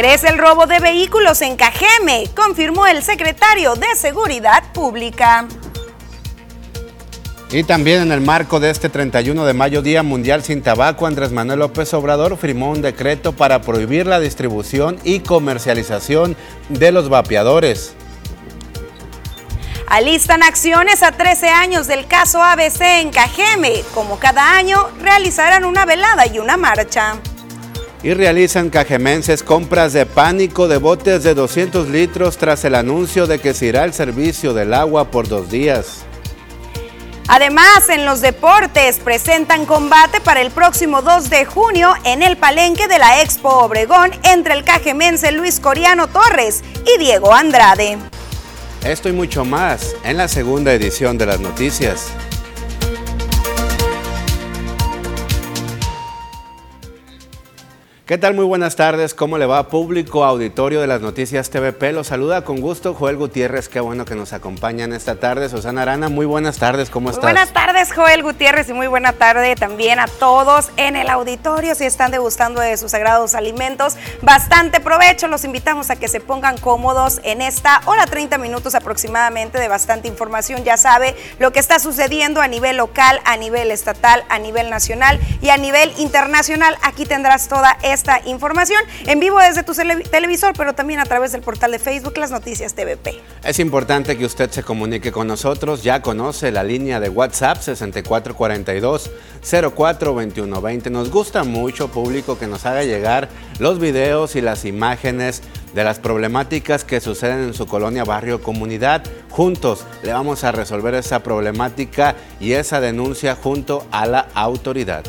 Crece el robo de vehículos en Cajeme, confirmó el secretario de Seguridad Pública. Y también en el marco de este 31 de mayo, Día Mundial sin Tabaco, Andrés Manuel López Obrador firmó un decreto para prohibir la distribución y comercialización de los vapeadores. Alistan acciones a 13 años del caso ABC en Cajeme. Como cada año, realizarán una velada y una marcha. Y realizan cajemenses compras de pánico de botes de 200 litros tras el anuncio de que se irá el servicio del agua por dos días. Además, en los deportes presentan combate para el próximo 2 de junio en el palenque de la Expo Obregón entre el cajemense Luis Coriano Torres y Diego Andrade. Esto y mucho más en la segunda edición de las noticias. ¿Qué tal? Muy buenas tardes. ¿Cómo le va público auditorio de las noticias TVP? Los saluda con gusto Joel Gutiérrez. Qué bueno que nos acompañan esta tarde. Susana Arana, muy buenas tardes. ¿Cómo estás? Buenas tardes, Joel Gutiérrez, y muy buena tarde también a todos en el auditorio. Si están degustando de sus sagrados alimentos, bastante provecho. Los invitamos a que se pongan cómodos en esta hora 30 minutos aproximadamente de bastante información. Ya sabe lo que está sucediendo a nivel local, a nivel estatal, a nivel nacional y a nivel internacional. Aquí tendrás toda esta esta información en vivo desde tu televisor, pero también a través del portal de Facebook Las Noticias TVP. Es importante que usted se comunique con nosotros. Ya conoce la línea de WhatsApp 6442 042120. Nos gusta mucho público que nos haga llegar los videos y las imágenes de las problemáticas que suceden en su colonia, barrio, comunidad. Juntos le vamos a resolver esa problemática y esa denuncia junto a la autoridad.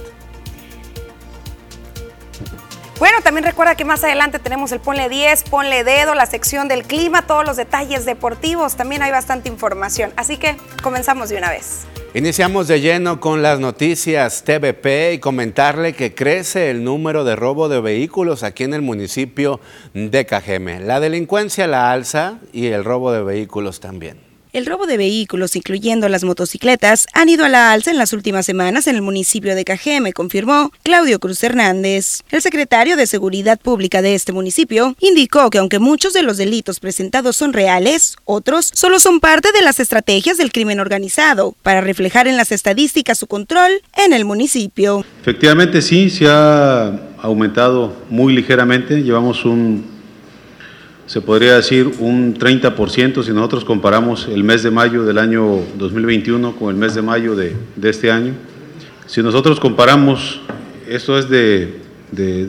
Bueno, también recuerda que más adelante tenemos el Ponle 10, Ponle Dedo, la sección del clima, todos los detalles deportivos. También hay bastante información. Así que comenzamos de una vez. Iniciamos de lleno con las noticias TVP y comentarle que crece el número de robo de vehículos aquí en el municipio de Cajeme. La delincuencia la alza y el robo de vehículos también. El robo de vehículos, incluyendo las motocicletas, han ido a la alza en las últimas semanas en el municipio de Cajeme, confirmó Claudio Cruz Hernández. El secretario de Seguridad Pública de este municipio indicó que aunque muchos de los delitos presentados son reales, otros solo son parte de las estrategias del crimen organizado para reflejar en las estadísticas su control en el municipio. Efectivamente sí, se ha aumentado muy ligeramente. Llevamos un se podría decir un 30% si nosotros comparamos el mes de mayo del año 2021 con el mes de mayo de, este año. Si nosotros comparamos, esto es de,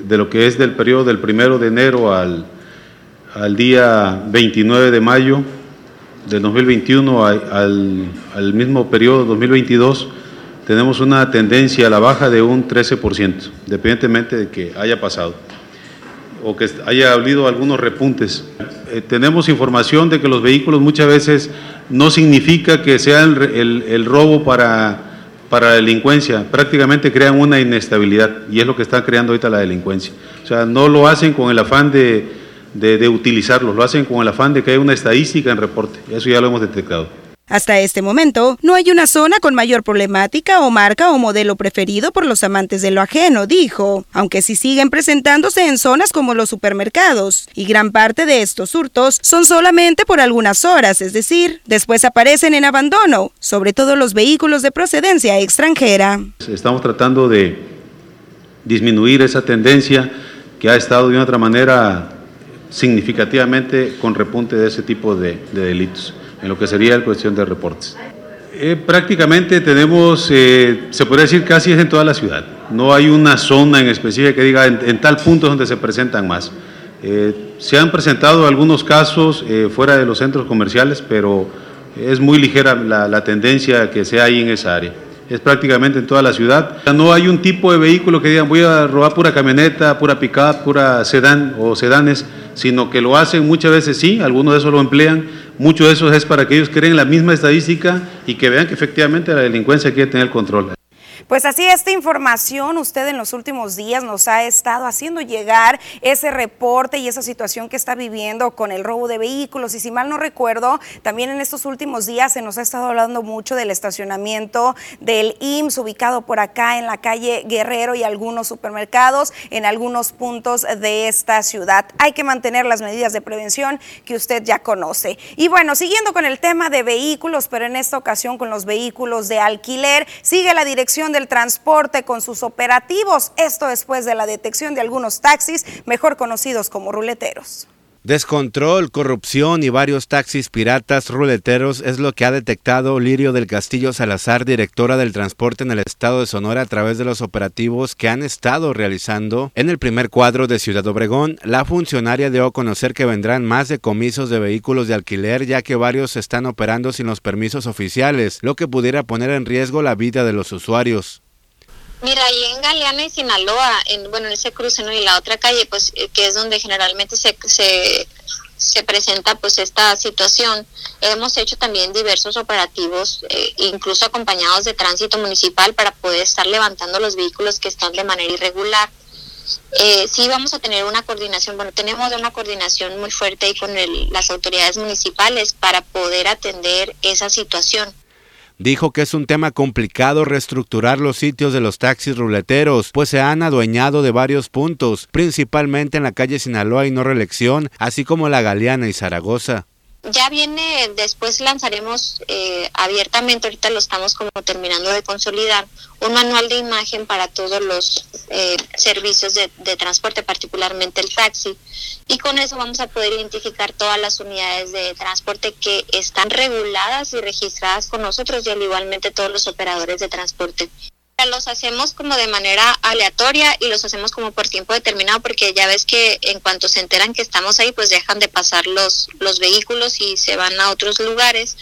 lo que es del periodo del primero de enero al, al día 29 de mayo del 2021 al, al mismo periodo 2022, tenemos una tendencia a la baja de un 13%, dependientemente de que haya pasado o que haya habido algunos repuntes. Eh, tenemos información de que los vehículos muchas veces no significa que sea el, robo para, para la delincuencia, prácticamente crean una inestabilidad y es lo que está creando ahorita la delincuencia. O sea, no lo hacen con el afán de, de utilizarlos, lo hacen con el afán de que haya una estadística en reporte, eso ya lo hemos detectado. Hasta este momento, no hay una zona con mayor problemática o marca o modelo preferido por los amantes de lo ajeno, dijo, aunque sí siguen presentándose en zonas como los supermercados, y gran parte de estos hurtos son solamente por algunas horas, es decir, después aparecen en abandono, sobre todo los vehículos de procedencia extranjera. Estamos tratando de disminuir esa tendencia que ha estado de otra manera significativamente con repunte de ese tipo de delitos en lo que sería la cuestión de reportes. Eh, prácticamente tenemos, eh, se podría decir casi es en toda la ciudad. No hay una zona en específico que diga en, tal punto donde se presentan más. Eh, se han presentado algunos casos fuera de los centros comerciales, pero es muy ligera la, la tendencia que se hay en esa área es prácticamente en toda la ciudad. No hay un tipo de vehículo que digan voy a robar pura camioneta, pura pickup, pura sedán o sedanes, sino que lo hacen muchas veces sí, algunos de esos lo emplean, muchos de esos es para que ellos creen la misma estadística y que vean que efectivamente la delincuencia quiere tener control. Pues así esta información usted en los últimos días nos ha estado haciendo llegar ese reporte y esa situación que está viviendo con el robo de vehículos y si mal no recuerdo, también en estos últimos días se nos ha estado hablando mucho del estacionamiento del IMSS ubicado por acá en la calle Guerrero y algunos supermercados en algunos puntos de esta ciudad. Hay que mantener las medidas de prevención que usted ya conoce. Y bueno, siguiendo con el tema de vehículos, pero en esta ocasión con los vehículos de alquiler, sigue la Dirección del Transporte con sus operativos, esto después de la detección de algunos taxis, mejor conocidos como ruleteros. Descontrol, corrupción y varios taxis piratas ruleteros es lo que ha detectado Lirio del Castillo Salazar, directora del transporte en el estado de Sonora a través de los operativos que han estado realizando. En el primer cuadro de Ciudad Obregón, la funcionaria dio a conocer que vendrán más decomisos de vehículos de alquiler ya que varios están operando sin los permisos oficiales, lo que pudiera poner en riesgo la vida de los usuarios. Mira, ahí en Galeana y Sinaloa, en, bueno, en ese cruce. Y la otra calle, pues, eh, que es donde generalmente se, se, se presenta, pues, esta situación, hemos hecho también diversos operativos, eh, incluso acompañados de tránsito municipal, para poder estar levantando los vehículos que están de manera irregular. Eh, sí vamos a tener una coordinación, bueno, tenemos una coordinación muy fuerte ahí con las autoridades municipales para poder atender esa situación Dijo que es un tema complicado reestructurar los sitios de los taxis ruleteros, pues se han adueñado de varios puntos, principalmente en la calle Sinaloa y no reelección, así como la Galeana y Zaragoza ya viene, después lanzaremos eh, abiertamente, ahorita lo estamos como terminando de consolidar, un manual de imagen para todos los eh, servicios de, transporte, particularmente el taxi. Y con eso vamos a poder identificar todas las unidades de transporte que están reguladas y registradas con nosotros y al igualmente todos los operadores de transporte los hacemos como de manera aleatoria y los hacemos como por tiempo determinado porque ya ves que en cuanto se enteran que estamos ahí pues dejan de pasar los, los vehículos y se van a otros lugares,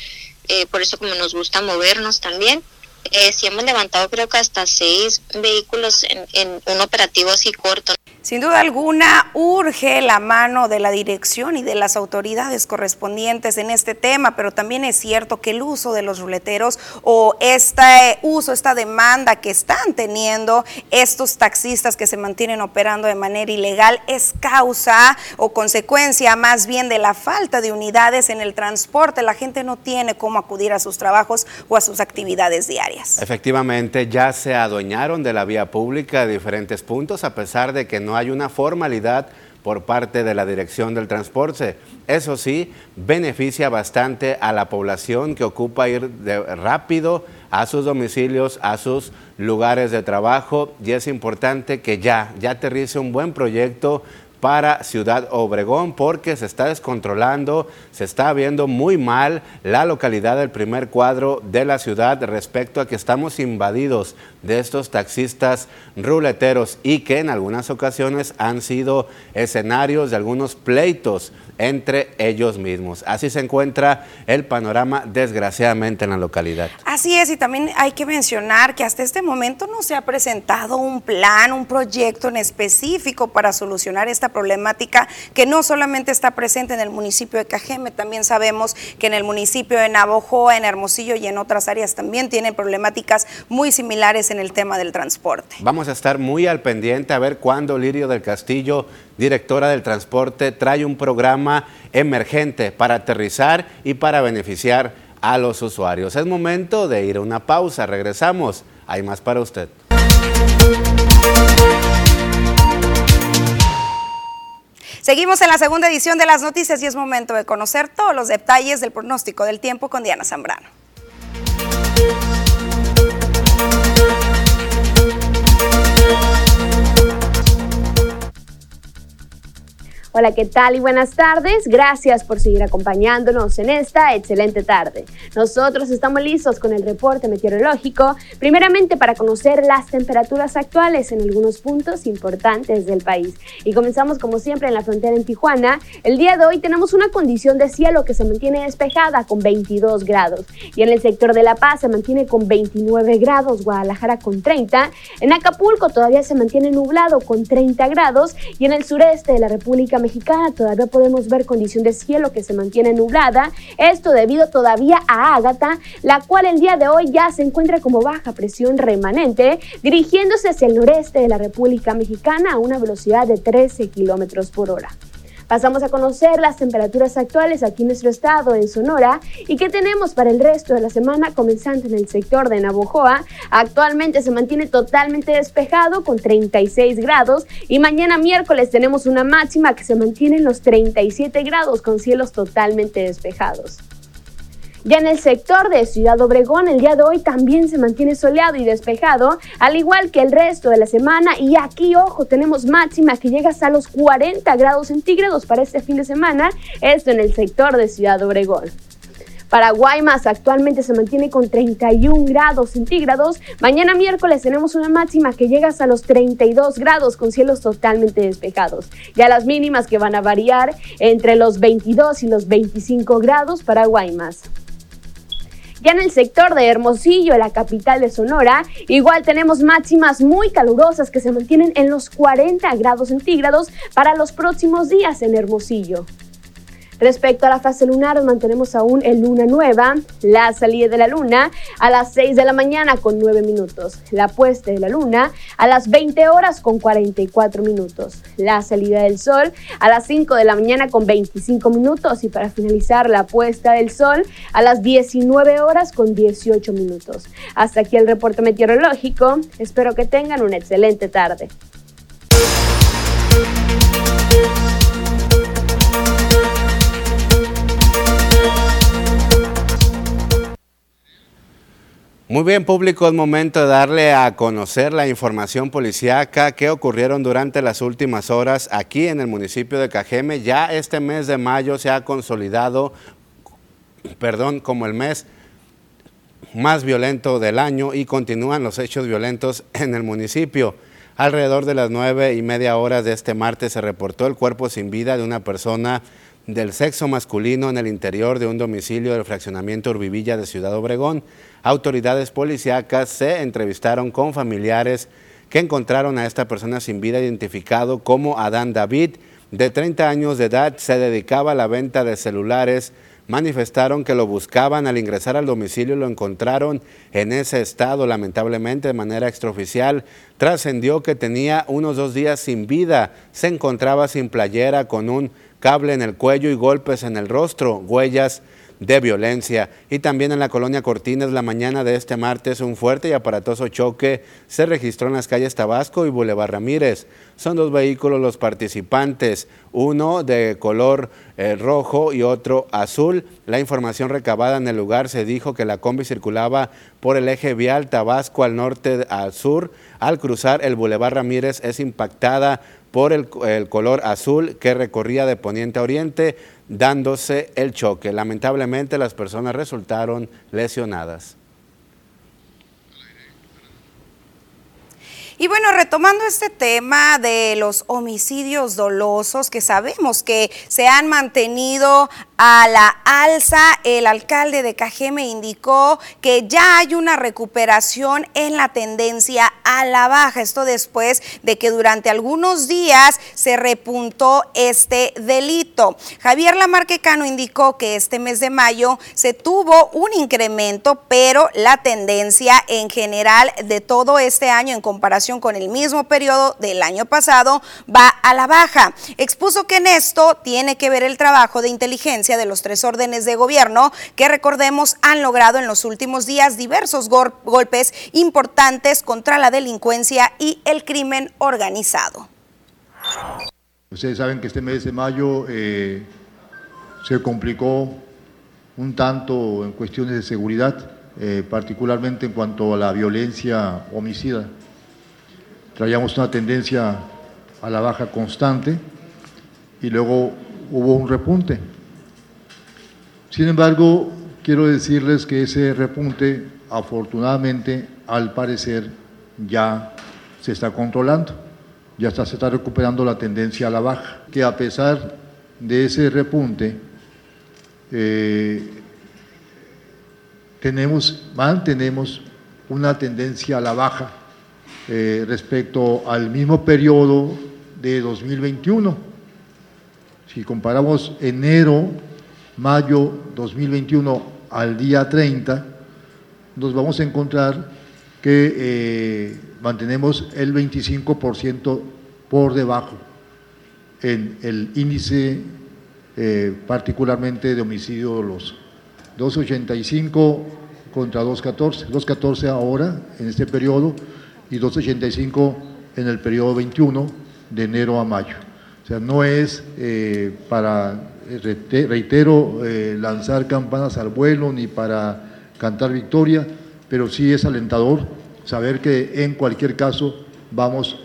eh, por eso como nos gusta movernos también. Eh, sí hemos levantado creo que hasta seis vehículos en, en un operativo así corto. Sin duda alguna, urge la mano de la dirección y de las autoridades correspondientes en este tema, pero también es cierto que el uso de los ruleteros o este uso, esta demanda que están teniendo estos taxistas que se mantienen operando de manera ilegal es causa o consecuencia más bien de la falta de unidades en el transporte. La gente no tiene cómo acudir a sus trabajos o a sus actividades diarias. Efectivamente, ya se adueñaron de la vía pública de diferentes puntos, a pesar de que no hay una formalidad por parte de la Dirección del Transporte. Eso sí, beneficia bastante a la población que ocupa ir rápido a sus domicilios, a sus lugares de trabajo y es importante que ya, ya aterrice un buen proyecto para Ciudad Obregón porque se está descontrolando, se está viendo muy mal la localidad del primer cuadro de la ciudad respecto a que estamos invadidos de estos taxistas ruleteros y que en algunas ocasiones han sido escenarios de algunos pleitos entre ellos mismos. Así se encuentra el panorama desgraciadamente en la localidad. Así es, y también hay que mencionar que hasta este momento no se ha presentado un plan, un proyecto en específico para solucionar esta problemática que no solamente está presente en el municipio de Cajeme, también sabemos que en el municipio de Navojoa, en Hermosillo y en otras áreas también tienen problemáticas muy similares en el tema del transporte. Vamos a estar muy al pendiente a ver cuándo Lirio del Castillo directora del transporte, trae un programa emergente para aterrizar y para beneficiar a los usuarios. Es momento de ir a una pausa, regresamos, hay más para usted. Seguimos en la segunda edición de las noticias y es momento de conocer todos los detalles del pronóstico del tiempo con Diana Zambrano. Hola, ¿qué tal y buenas tardes? Gracias por seguir acompañándonos en esta excelente tarde. Nosotros estamos listos con el reporte meteorológico, primeramente para conocer las temperaturas actuales en algunos puntos importantes del país. Y comenzamos como siempre en la frontera en Tijuana. El día de hoy tenemos una condición de cielo que se mantiene despejada con 22 grados. Y en el sector de La Paz se mantiene con 29 grados, Guadalajara con 30. En Acapulco todavía se mantiene nublado con 30 grados y en el sureste de la República Mexicana todavía podemos ver condición de cielo que se mantiene nublada, esto debido todavía a Ágata, la cual el día de hoy ya se encuentra como baja presión remanente, dirigiéndose hacia el noreste de la República Mexicana a una velocidad de 13 kilómetros por hora. Pasamos a conocer las temperaturas actuales aquí en nuestro estado, en Sonora, y qué tenemos para el resto de la semana, comenzando en el sector de Navojoa. Actualmente se mantiene totalmente despejado con 36 grados y mañana miércoles tenemos una máxima que se mantiene en los 37 grados con cielos totalmente despejados. Ya en el sector de Ciudad Obregón, el día de hoy también se mantiene soleado y despejado, al igual que el resto de la semana. Y aquí, ojo, tenemos máxima que llega hasta los 40 grados centígrados para este fin de semana, esto en el sector de Ciudad Obregón. Para Guaymas actualmente se mantiene con 31 grados centígrados. Mañana miércoles tenemos una máxima que llega hasta los 32 grados con cielos totalmente despejados. Ya las mínimas que van a variar entre los 22 y los 25 grados para Guaymas. Ya en el sector de Hermosillo, la capital de Sonora, igual tenemos máximas muy calurosas que se mantienen en los 40 grados centígrados para los próximos días en Hermosillo. Respecto a la fase lunar, mantenemos aún en luna nueva, la salida de la luna a las 6 de la mañana con 9 minutos, la puesta de la luna a las 20 horas con 44 minutos, la salida del sol a las 5 de la mañana con 25 minutos y para finalizar la puesta del sol a las 19 horas con 18 minutos. Hasta aquí el reporte meteorológico, espero que tengan una excelente tarde. Muy bien, público, es momento de darle a conocer la información policíaca que ocurrieron durante las últimas horas aquí en el municipio de Cajeme. Ya este mes de mayo se ha consolidado, perdón, como el mes más violento del año y continúan los hechos violentos en el municipio. Alrededor de las nueve y media horas de este martes se reportó el cuerpo sin vida de una persona del sexo masculino en el interior de un domicilio del fraccionamiento Urbivilla de Ciudad Obregón. Autoridades policíacas se entrevistaron con familiares que encontraron a esta persona sin vida identificado como Adán David, de 30 años de edad, se dedicaba a la venta de celulares. Manifestaron que lo buscaban al ingresar al domicilio y lo encontraron en ese estado. Lamentablemente, de manera extraoficial, trascendió que tenía unos dos días sin vida. Se encontraba sin playera, con un cable en el cuello y golpes en el rostro, huellas de violencia. Y también en la colonia Cortines, la mañana de este martes, un fuerte y aparatoso choque se registró en las calles Tabasco y Boulevard Ramírez. Son dos vehículos los participantes, uno de color eh, rojo y otro azul. La información recabada en el lugar se dijo que la combi circulaba por el eje vial Tabasco al norte al sur. Al cruzar el Boulevard Ramírez es impactada por el, color azul que recorría de poniente a oriente, dándose el choque. Lamentablemente las personas resultaron lesionadas. Y bueno, retomando este tema de los homicidios dolosos que sabemos que se han mantenido a la alza, el alcalde de Cajeme indicó que ya hay una recuperación en la tendencia a la baja. Esto después de que durante algunos días se repuntó este delito. Javier Lamarquecano indicó que este mes de mayo se tuvo un incremento, pero la tendencia en general de todo este año en comparación con el mismo periodo del año pasado va a la baja. Expuso que en esto tiene que ver el trabajo de inteligencia de los tres órdenes de gobierno que recordemos han logrado en los últimos días diversos golpes importantes contra la delincuencia y el crimen organizado. Ustedes saben que este mes de mayo eh, se complicó un tanto en cuestiones de seguridad, eh, particularmente en cuanto a la violencia homicida. Traíamos una tendencia a la baja constante y luego hubo un repunte. Sin embargo, quiero decirles que ese repunte, afortunadamente, al parecer, ya se está controlando, ya se está recuperando la tendencia a la baja, que a pesar de ese repunte, eh, tenemos, mantenemos una tendencia a la baja eh, respecto al mismo periodo de 2021 Si comparamos enero, mayo 2021 al día 30, nos vamos a encontrar que eh, mantenemos el 25% por debajo en el índice eh, particularmente de homicidio doloso. 285 contra 214, 214 ahora en este periodo y 285 en el periodo 21 de enero a mayo. O sea, no es eh, para, reitero, eh, lanzar campanas al vuelo ni para cantar victoria, pero sí es alentador saber que en cualquier caso vamos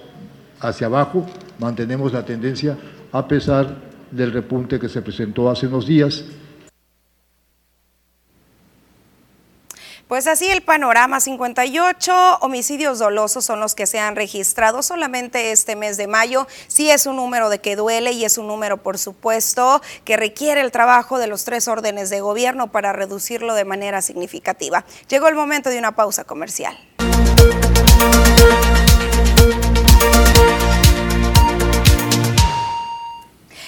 hacia abajo, mantenemos la tendencia a pesar del repunte que se presentó hace unos días Pues así el panorama, 58 homicidios dolosos son los que se han registrado solamente este mes de mayo. Sí es un número de que duele y es un número, por supuesto, que requiere el trabajo de los tres órdenes de gobierno para reducirlo de manera significativa. Llegó el momento de una pausa comercial.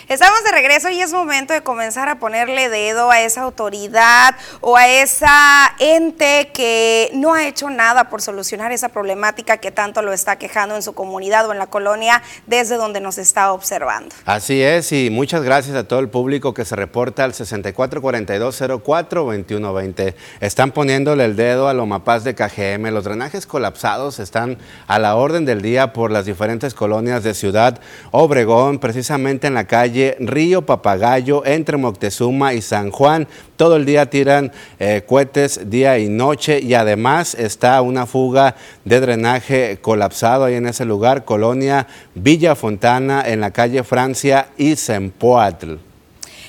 Estamos de regreso y es momento de comenzar a ponerle dedo a esa autoridad o a esa ente que no ha hecho nada por solucionar esa problemática que tanto lo está quejando en su comunidad o en la colonia desde donde nos está observando. Así es y muchas gracias a todo el público que se reporta al 6442042120. Están poniéndole el dedo a Lomapaz de KGM. Los drenajes colapsados están a la orden del día por las diferentes colonias de Ciudad Obregón, precisamente en la calle Río Papagayo entre Moctezuma y San Juan. Todo el día tiran eh, cohetes día y noche y además está una fuga de drenaje colapsado ahí en ese lugar, colonia Villa Fontana en la calle Francia y Sempoatl.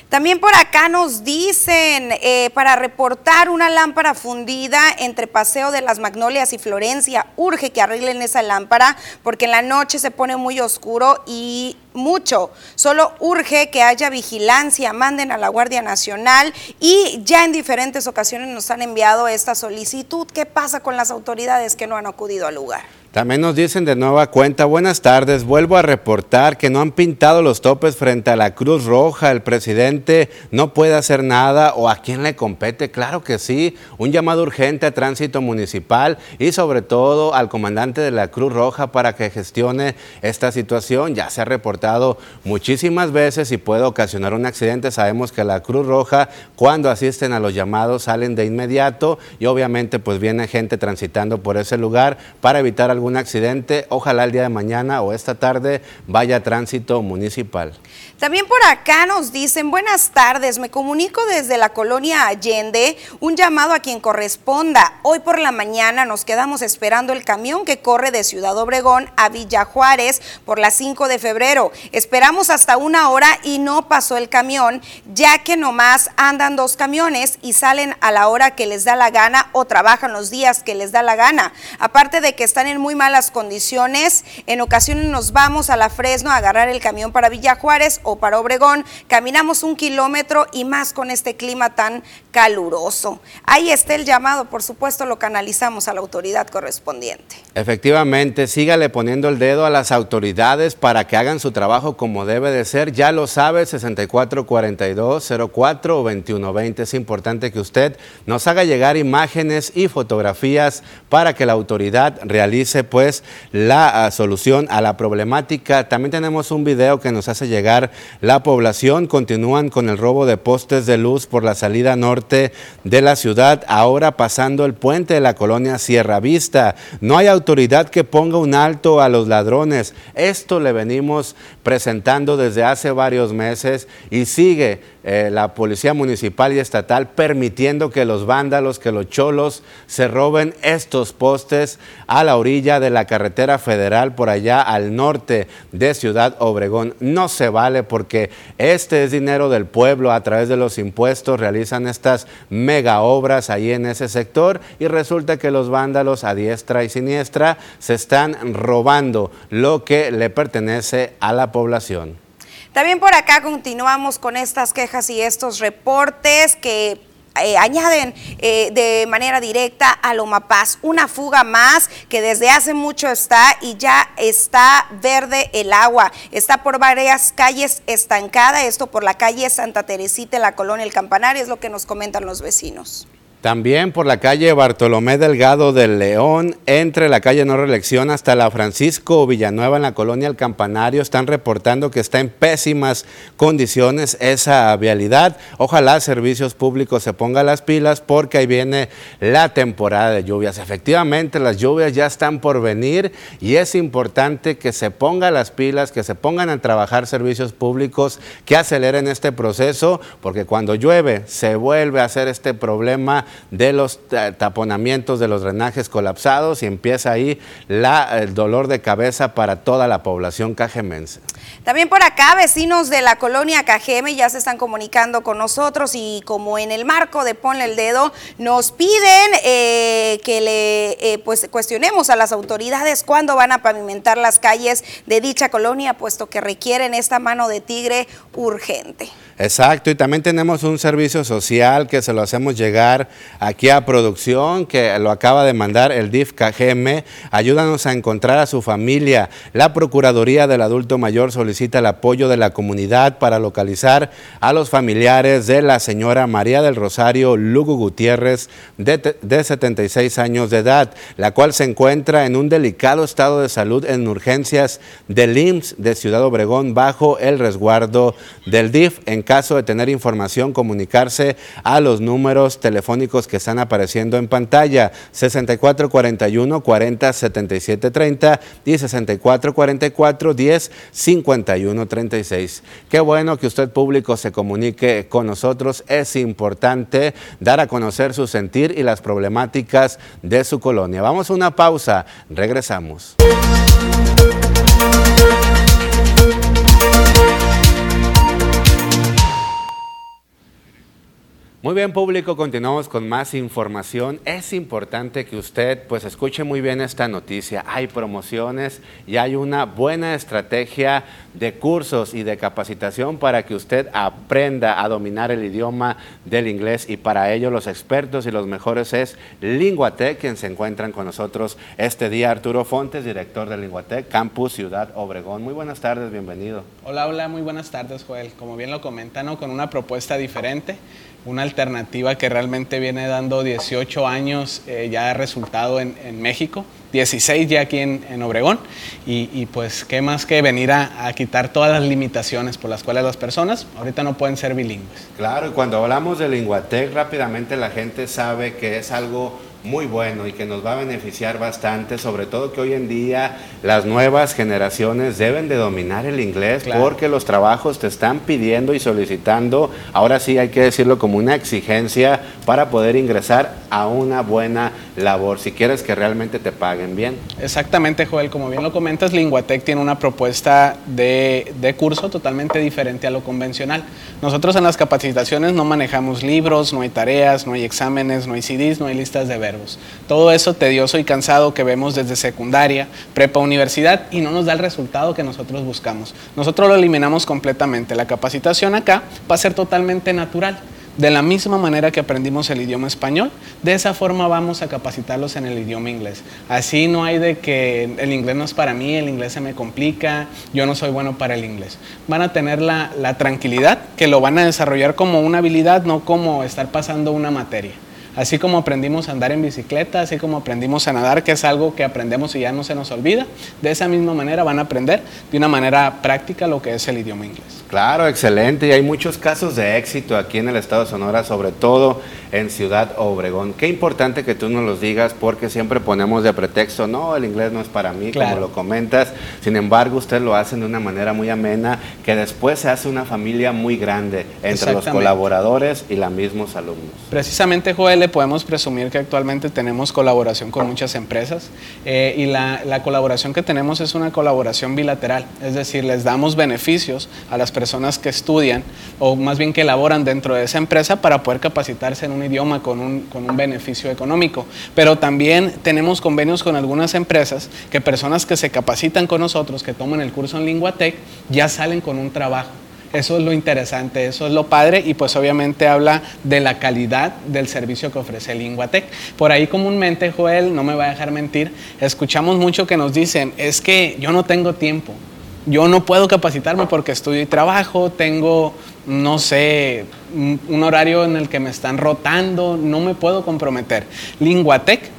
También por acá nos dicen eh, para reportar una lámpara fundida entre Paseo de las Magnolias y Florencia. Urge que arreglen esa lámpara porque en la noche se pone muy oscuro y mucho. Solo urge que haya vigilancia, manden a la Guardia Nacional y ya en diferentes ocasiones nos han enviado esta solicitud. ¿Qué pasa con las autoridades que no han acudido al lugar? También nos dicen de nueva cuenta, buenas tardes, vuelvo a reportar que no han pintado los topes frente a la Cruz Roja, el presidente no puede hacer nada o a quién le compete, claro que sí, un llamado urgente a tránsito municipal y sobre todo al comandante de la Cruz Roja para que gestione esta situación, ya se ha reportado muchísimas veces y puede ocasionar un accidente, sabemos que la Cruz Roja cuando asisten a los llamados salen de inmediato y obviamente pues viene gente transitando por ese lugar para evitar algún accidente, ojalá el día de mañana o esta tarde vaya tránsito municipal. También por acá nos dicen, buenas tardes, me comunico desde la colonia Allende, un llamado a quien corresponda. Hoy por la mañana nos quedamos esperando el camión que corre de Ciudad Obregón a Villa Juárez por las 5 de febrero. Esperamos hasta una hora y no pasó el camión, ya que nomás andan dos camiones y salen a la hora que les da la gana o trabajan los días que les da la gana. Aparte de que están en muy malas condiciones, en ocasiones nos vamos a la Fresno a agarrar el camión para Villa Juárez o para Obregón, caminamos un kilómetro y más con este clima tan caluroso. Ahí está el llamado, por supuesto lo canalizamos a la autoridad correspondiente. Efectivamente, sígale poniendo el dedo a las autoridades para que hagan su trabajo como debe de ser. Ya lo sabe, 6442 04 2120. Es importante que usted nos haga llegar imágenes y fotografías para que la autoridad realice pues la ah, solución a la problemática. También tenemos un video que nos hace llegar la población. Continúan con el robo de postes de luz por la salida norte de la ciudad, ahora pasando el puente de la colonia Sierra Vista. No hay autoridad que ponga un alto a los ladrones. Esto le venimos presentando desde hace varios meses y sigue eh, la policía municipal y estatal permitiendo que los vándalos, que los cholos se roben estos postes a la orilla de la carretera federal por allá al norte de Ciudad Obregón. No se vale porque este es dinero del pueblo a través de los impuestos, realizan estas mega obras ahí en ese sector y resulta que los vándalos a diestra y siniestra se están robando lo que le pertenece a la población. También por acá continuamos con estas quejas y estos reportes que eh, añaden eh, de manera directa a Lomapaz. Una fuga más que desde hace mucho está y ya está verde el agua. Está por varias calles estancada, esto por la calle Santa Teresita, la colonia El Campanario, es lo que nos comentan los vecinos. También por la calle Bartolomé Delgado del León, entre la calle No Reelección hasta la Francisco Villanueva en la colonia El Campanario, están reportando que está en pésimas condiciones esa vialidad. Ojalá Servicios Públicos se ponga las pilas porque ahí viene la temporada de lluvias. Efectivamente, las lluvias ya están por venir y es importante que se pongan las pilas, que se pongan a trabajar Servicios Públicos, que aceleren este proceso, porque cuando llueve se vuelve a hacer este problema de los taponamientos de los drenajes colapsados y empieza ahí el dolor de cabeza para toda la población cajemense. También por acá, vecinos de la colonia Cajeme ya se están comunicando con nosotros y como en el marco de Ponle el Dedo, nos piden eh, que le eh, pues cuestionemos a las autoridades cuándo van a pavimentar las calles de dicha colonia, puesto que requieren esta mano de tigre urgente. Exacto, y también tenemos un servicio social que se lo hacemos llegar aquí a producción, que lo acaba de mandar el DIF KGM. Ayúdanos a encontrar a su familia. La Procuraduría del Adulto Mayor solicita el apoyo de la comunidad para localizar a los familiares de la señora María del Rosario Lugo Gutiérrez, de, de 76 años de edad, la cual se encuentra en un delicado estado de salud en urgencias del IMSS de Ciudad Obregón bajo el resguardo del DIF. En caso de tener información, comunicarse a los números telefónicos que están apareciendo en pantalla, 6441 40 77 30 y 6444 10 51 36. Qué bueno que usted público se comunique con nosotros, es importante dar a conocer su sentir y las problemáticas de su colonia. Vamos a una pausa, regresamos. Muy bien público, continuamos con más información. Es importante que usted pues escuche muy bien esta noticia. Hay promociones y hay una buena estrategia de cursos y de capacitación para que usted aprenda a dominar el idioma del inglés y para ello los expertos y los mejores es Linguatec, quien se encuentran con nosotros este día. Arturo Fontes, director de Linguatec, Campus Ciudad Obregón. Muy buenas tardes, bienvenido. Hola, hola, muy buenas tardes Joel. Como bien lo comentan, con una propuesta diferente una alternativa que realmente viene dando 18 años eh, ya resultado en, México, 16 ya aquí en, Obregón, y, pues qué más que venir a, a, quitar todas las limitaciones por las cuales las personas ahorita no pueden ser bilingües. Claro, y cuando hablamos de Linguatec, rápidamente la gente sabe que es algo muy bueno y que nos va a beneficiar bastante, sobre todo que hoy en día las nuevas generaciones deben de dominar el inglés porque los trabajos te están pidiendo y solicitando, ahora sí hay que decirlo como una exigencia para poder ingresar a una buena labor, si quieres que realmente te paguen bien. Exactamente, Joel, como bien lo comentas, Linguatec tiene una propuesta de, de curso totalmente diferente a lo convencional. Nosotros en las capacitaciones no manejamos libros, no hay tareas, no hay exámenes, no hay CDs, no hay listas de todo eso tedioso y cansado que vemos desde secundaria, prepa, universidad y no nos da el resultado que nosotros buscamos. Nosotros lo eliminamos completamente. La capacitación acá va a ser totalmente natural. De la misma manera que aprendimos el idioma español, de esa forma vamos a capacitarlos en el idioma inglés. Así no hay de que el inglés no es para mí, el inglés se me complica, yo no soy bueno para el inglés. Van a tener la tranquilidad que lo van a desarrollar como una habilidad, no como estar pasando una materia. Así como aprendimos a andar en bicicleta, así como aprendimos a nadar, que es algo que aprendemos y ya no se nos olvida, de esa misma manera van a aprender de una manera práctica lo que es el idioma inglés. Claro, excelente. Y hay muchos casos de éxito aquí en el estado de Sonora, sobre todo en Ciudad Obregón. Qué importante que tú nos los digas porque siempre ponemos de pretexto, no, el inglés no es para mí, como lo comentas. Sin embargo, ustedes lo hacen de una manera muy amena, que después se hace una familia muy grande entre los colaboradores y los mismos alumnos. Precisamente, Joel, le podemos presumir que actualmente tenemos colaboración con muchas empresas eh, y la, la colaboración que tenemos es una colaboración bilateral, es decir, les damos beneficios a las personas que estudian o más bien que laboran dentro de esa empresa para poder capacitarse en un idioma con un, con un beneficio económico. Pero también tenemos convenios con algunas empresas que personas que se capacitan con nosotros, que toman el curso en Linguatec, ya salen con un trabajo Eso es lo interesante, eso es lo padre y pues obviamente habla de la calidad del servicio que ofrece Linguatec. Por ahí comúnmente, Joel, no me va a dejar mentir, escuchamos mucho que nos dicen, es que yo no tengo tiempo, yo no puedo capacitarme porque estudio y trabajo, tengo, no sé, un horario en el que me están rotando, no me puedo comprometer. Linguatec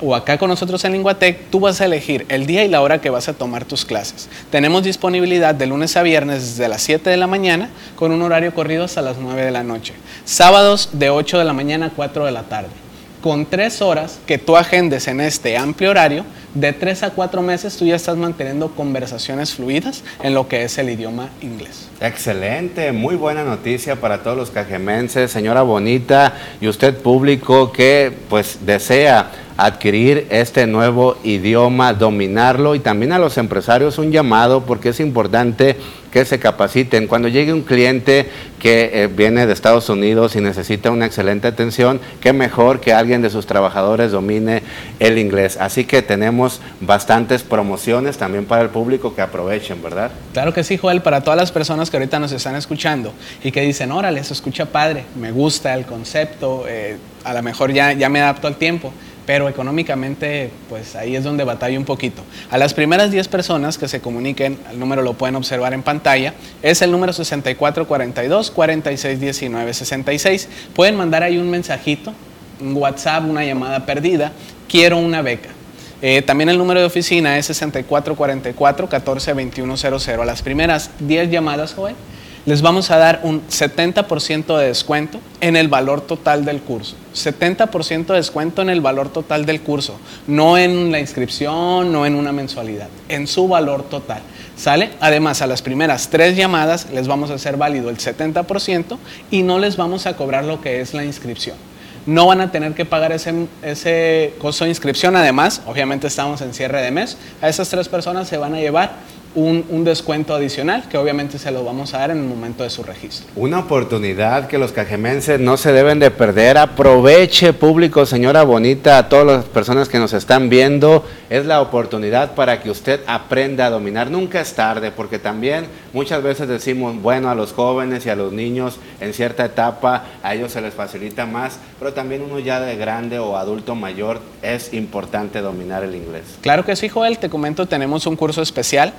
o acá con nosotros en Linguatec, tú vas a elegir el día y la hora que vas a tomar tus clases. Tenemos disponibilidad de lunes a viernes desde las 7 de la mañana con un horario corrido hasta las 9 de la noche. Sábados de 8 de la mañana a 4 de la tarde. Con tres horas que tú agendes en este amplio horario, de 3 a 4 meses tú ya estás manteniendo conversaciones fluidas en lo que es el idioma inglés. Excelente, muy buena noticia para todos los cajemenses, señora Bonita y usted público que pues desea adquirir este nuevo idioma, dominarlo y también a los empresarios un llamado porque es importante que se capaciten. Cuando llegue un cliente que eh, viene de Estados Unidos y necesita una excelente atención, qué mejor que alguien de sus trabajadores domine el inglés. Así que tenemos bastantes promociones también para el público que aprovechen, ¿verdad? Claro que sí, Joel, para todas las personas que ahorita nos están escuchando y que dicen, órale, se escucha padre, me gusta el concepto, eh, a lo mejor ya, ya me adapto al tiempo pero económicamente pues ahí es donde batalla un poquito. A las primeras 10 personas que se comuniquen, el número lo pueden observar en pantalla, es el número 6442 4619 66. Pueden mandar ahí un mensajito, un WhatsApp, una llamada perdida, quiero una beca. Eh, también el número de oficina es 6444 142100. A las primeras 10 llamadas, Joel, les vamos a dar un 70% de descuento en el valor total del curso. 70% de descuento en el valor total del curso, no en la inscripción, no en una mensualidad, en su valor total. ¿Sale? Además, a las primeras tres llamadas les vamos a hacer válido el 70% y no les vamos a cobrar lo que es la inscripción. No van a tener que pagar ese, ese costo de inscripción. Además, obviamente estamos en cierre de mes. A esas tres personas se van a llevar un, descuento adicional que obviamente se lo vamos a dar en el momento de su registro. Una oportunidad que los cajemenses no se deben de perder. Aproveche público, señora Bonita, a todas las personas que nos están viendo. Es la oportunidad para que usted aprenda a dominar. Nunca es tarde porque también muchas veces decimos, bueno, a los jóvenes y a los niños en cierta etapa a ellos se les facilita más, pero también uno ya de grande o adulto mayor es importante dominar el inglés. Claro que sí, Joel, te comento, tenemos un curso especial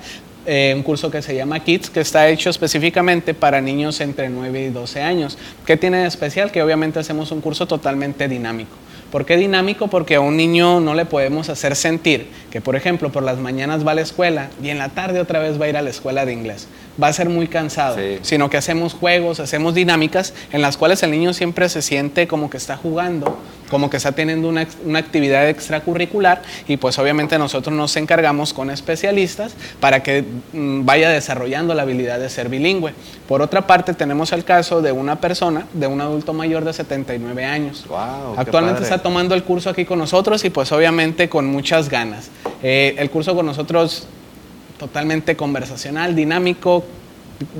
eh, un curso que se llama Kids, que está hecho específicamente para niños entre 9 y 12 años. ¿Qué tiene de especial? Que obviamente hacemos un curso totalmente dinámico. ¿Por qué dinámico? Porque a un niño no le podemos hacer sentir que, por ejemplo, por las mañanas va a la escuela y en la tarde otra vez va a ir a la escuela de inglés. Va a ser muy cansado, sino que hacemos juegos, hacemos dinámicas en las cuales el niño siempre se siente como que está jugando, como que está teniendo una, actividad extracurricular y pues obviamente nosotros nos encargamos con especialistas para que mm, vaya desarrollando la habilidad de ser bilingüe. Por otra parte, tenemos el caso de una persona, de un adulto mayor de 79 años. Actualmente está tomando el curso aquí con nosotros y pues obviamente con muchas ganas. Eh, el curso con nosotros totalmente conversacional, dinámico,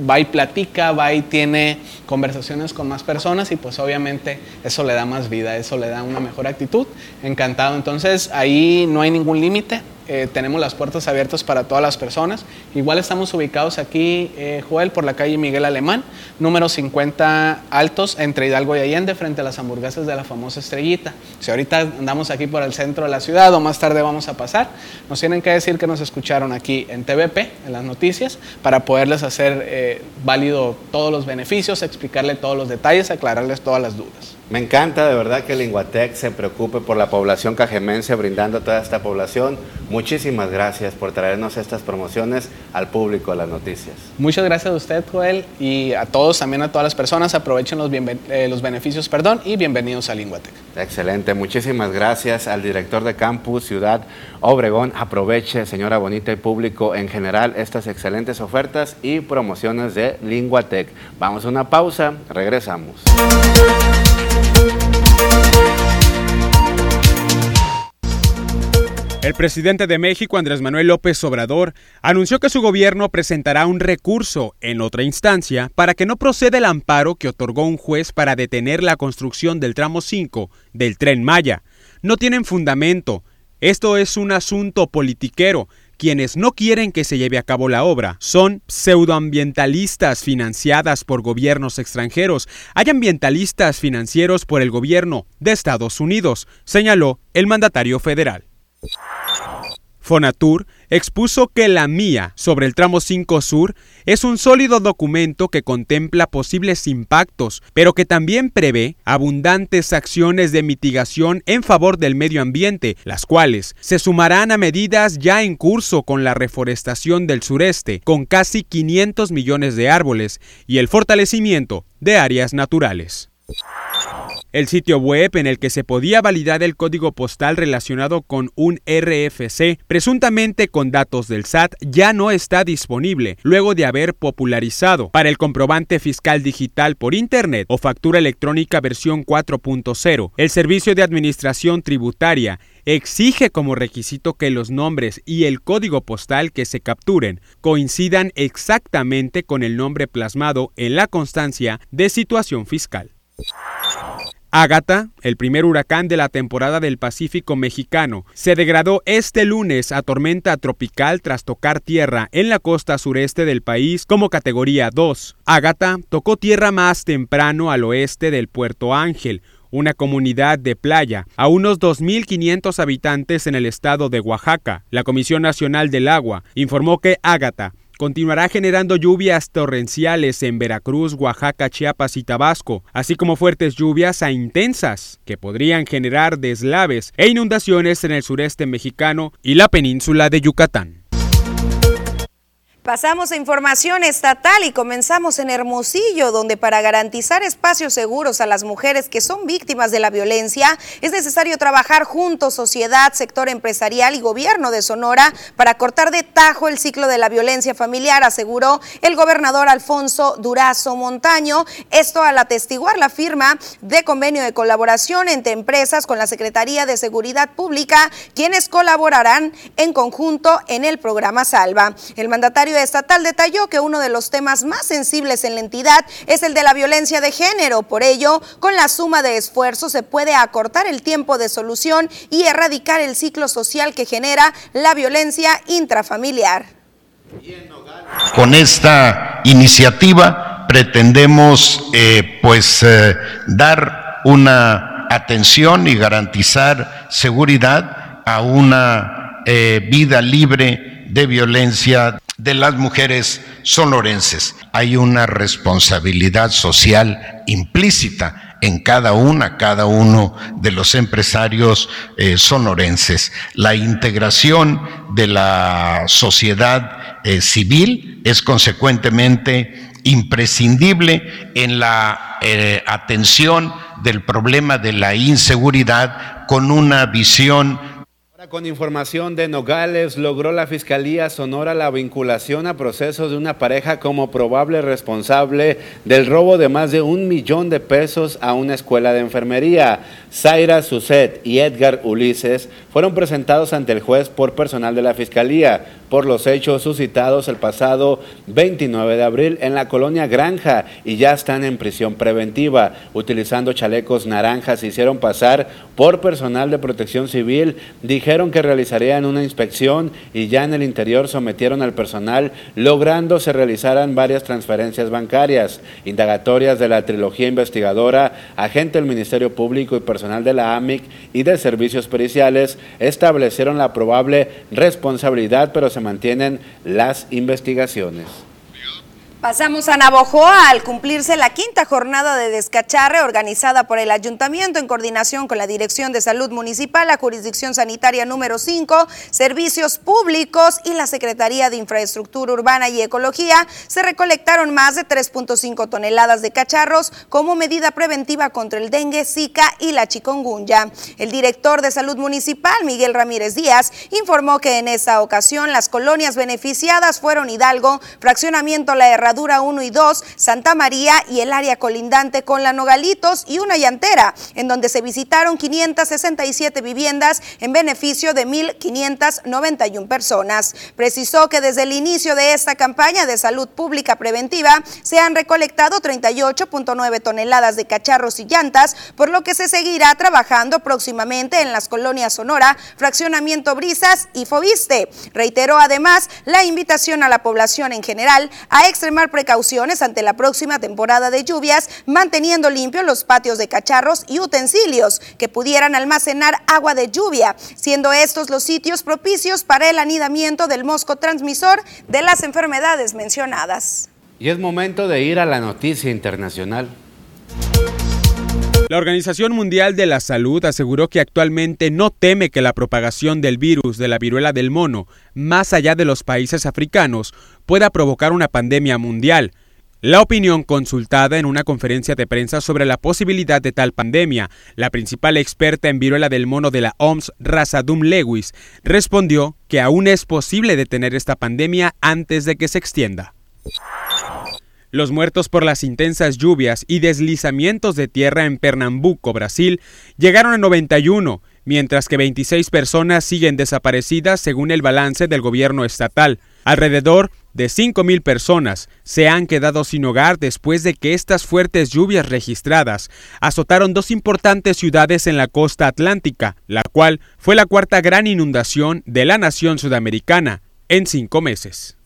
va y platica, va y tiene conversaciones con más personas y pues obviamente eso le da más vida, eso le da una mejor actitud. Encantado. Entonces ahí no hay ningún límite. Eh, tenemos las puertas abiertas para todas las personas. Igual estamos ubicados aquí, eh, Joel, por la calle Miguel Alemán, número 50 Altos, entre Hidalgo y Allende, frente a las hamburguesas de la famosa estrellita. Si ahorita andamos aquí por el centro de la ciudad o más tarde vamos a pasar, nos tienen que decir que nos escucharon aquí en TVP, en las noticias, para poderles hacer eh, válido todos los beneficios, explicarle todos los detalles, aclararles todas las dudas. Me encanta de verdad que Linguatec se preocupe por la población cajemense, brindando a toda esta población. Muchísimas gracias por traernos estas promociones al público, las noticias. Muchas gracias a usted, Joel, y a todos, también a todas las personas. Aprovechen los, eh, los beneficios perdón, y bienvenidos a Linguatec. Excelente, muchísimas gracias al director de campus Ciudad Obregón. Aproveche, señora Bonita y público en general, estas excelentes ofertas y promociones de Linguatec. Vamos a una pausa, regresamos. El presidente de México, Andrés Manuel López Obrador, anunció que su gobierno presentará un recurso en otra instancia para que no proceda el amparo que otorgó un juez para detener la construcción del tramo 5 del tren Maya. No tienen fundamento. Esto es un asunto politiquero quienes no quieren que se lleve a cabo la obra son pseudoambientalistas financiadas por gobiernos extranjeros. Hay ambientalistas financieros por el gobierno de Estados Unidos, señaló el mandatario federal. Fonatur expuso que la mía sobre el tramo 5 Sur es un sólido documento que contempla posibles impactos, pero que también prevé abundantes acciones de mitigación en favor del medio ambiente, las cuales se sumarán a medidas ya en curso con la reforestación del sureste, con casi 500 millones de árboles, y el fortalecimiento de áreas naturales. El sitio web en el que se podía validar el código postal relacionado con un RFC, presuntamente con datos del SAT, ya no está disponible, luego de haber popularizado para el comprobante fiscal digital por Internet o factura electrónica versión 4.0. El Servicio de Administración Tributaria exige como requisito que los nombres y el código postal que se capturen coincidan exactamente con el nombre plasmado en la constancia de situación fiscal. Ágata, el primer huracán de la temporada del Pacífico mexicano, se degradó este lunes a tormenta tropical tras tocar tierra en la costa sureste del país como categoría 2. Ágata tocó tierra más temprano al oeste del Puerto Ángel, una comunidad de playa, a unos 2.500 habitantes en el estado de Oaxaca. La Comisión Nacional del Agua informó que Ágata continuará generando lluvias torrenciales en Veracruz, Oaxaca, Chiapas y Tabasco, así como fuertes lluvias a intensas que podrían generar deslaves e inundaciones en el sureste mexicano y la península de Yucatán. Pasamos a información estatal y comenzamos en Hermosillo, donde para garantizar espacios seguros a las mujeres que son víctimas de la violencia, es necesario trabajar juntos, sociedad, sector empresarial y gobierno de Sonora para cortar de tajo el ciclo de la violencia familiar, aseguró el gobernador Alfonso Durazo Montaño. Esto al atestiguar la firma de convenio de colaboración entre empresas con la Secretaría de Seguridad Pública, quienes colaborarán en conjunto en el programa Salva. El mandatario estatal detalló que uno de los temas más sensibles en la entidad es el de la violencia de género. Por ello, con la suma de esfuerzos se puede acortar el tiempo de solución y erradicar el ciclo social que genera la violencia intrafamiliar. Con esta iniciativa pretendemos eh, pues eh, dar una atención y garantizar seguridad a una eh, vida libre de violencia de las mujeres sonorenses. Hay una responsabilidad social implícita en cada una, cada uno de los empresarios eh, sonorenses. La integración de la sociedad eh, civil es consecuentemente imprescindible en la eh, atención del problema de la inseguridad con una visión con información de Nogales, logró la Fiscalía Sonora la vinculación a procesos de una pareja como probable responsable del robo de más de un millón de pesos a una escuela de enfermería. Zaira Suset y Edgar Ulises fueron presentados ante el juez por personal de la Fiscalía por los hechos suscitados el pasado 29 de abril en la colonia Granja y ya están en prisión preventiva. Utilizando chalecos naranjas se hicieron pasar por personal de protección civil, dijeron que realizarían una inspección y ya en el interior sometieron al personal logrando se realizaran varias transferencias bancarias, indagatorias de la trilogía investigadora, agente del Ministerio Público y personal de la AMIC y de servicios periciales establecieron la probable responsabilidad pero se mantienen las investigaciones. Pasamos a Navojoa al cumplirse la quinta jornada de descacharre organizada por el Ayuntamiento en coordinación con la Dirección de Salud Municipal, la Jurisdicción Sanitaria número 5, Servicios Públicos y la Secretaría de Infraestructura Urbana y Ecología. Se recolectaron más de 3.5 toneladas de cacharros como medida preventiva contra el dengue, zika y la chikungunya. El director de Salud Municipal, Miguel Ramírez Díaz, informó que en esta ocasión las colonias beneficiadas fueron Hidalgo, Fraccionamiento La Herradura 1 y 2, Santa María y el área colindante con la Nogalitos y una llantera, en donde se visitaron 567 viviendas en beneficio de 1.591 personas. Precisó que desde el inicio de esta campaña de salud pública preventiva se han recolectado 38.9 toneladas de cacharros y llantas, por lo que se seguirá trabajando próximamente en las colonias Sonora, Fraccionamiento Brisas y Fobiste. Reiteró además la invitación a la población en general a extremar precauciones ante la próxima temporada de lluvias, manteniendo limpios los patios de cacharros y utensilios que pudieran almacenar agua de lluvia, siendo estos los sitios propicios para el anidamiento del mosco transmisor de las enfermedades mencionadas. Y es momento de ir a la noticia internacional. La Organización Mundial de la Salud aseguró que actualmente no teme que la propagación del virus de la viruela del mono, más allá de los países africanos, pueda provocar una pandemia mundial. La opinión consultada en una conferencia de prensa sobre la posibilidad de tal pandemia, la principal experta en viruela del mono de la OMS, Razadum Lewis, respondió que aún es posible detener esta pandemia antes de que se extienda. Los muertos por las intensas lluvias y deslizamientos de tierra en Pernambuco, Brasil, llegaron a 91, mientras que 26 personas siguen desaparecidas según el balance del gobierno estatal. Alrededor de 5.000 personas se han quedado sin hogar después de que estas fuertes lluvias registradas azotaron dos importantes ciudades en la costa atlántica, la cual fue la cuarta gran inundación de la nación sudamericana en cinco meses.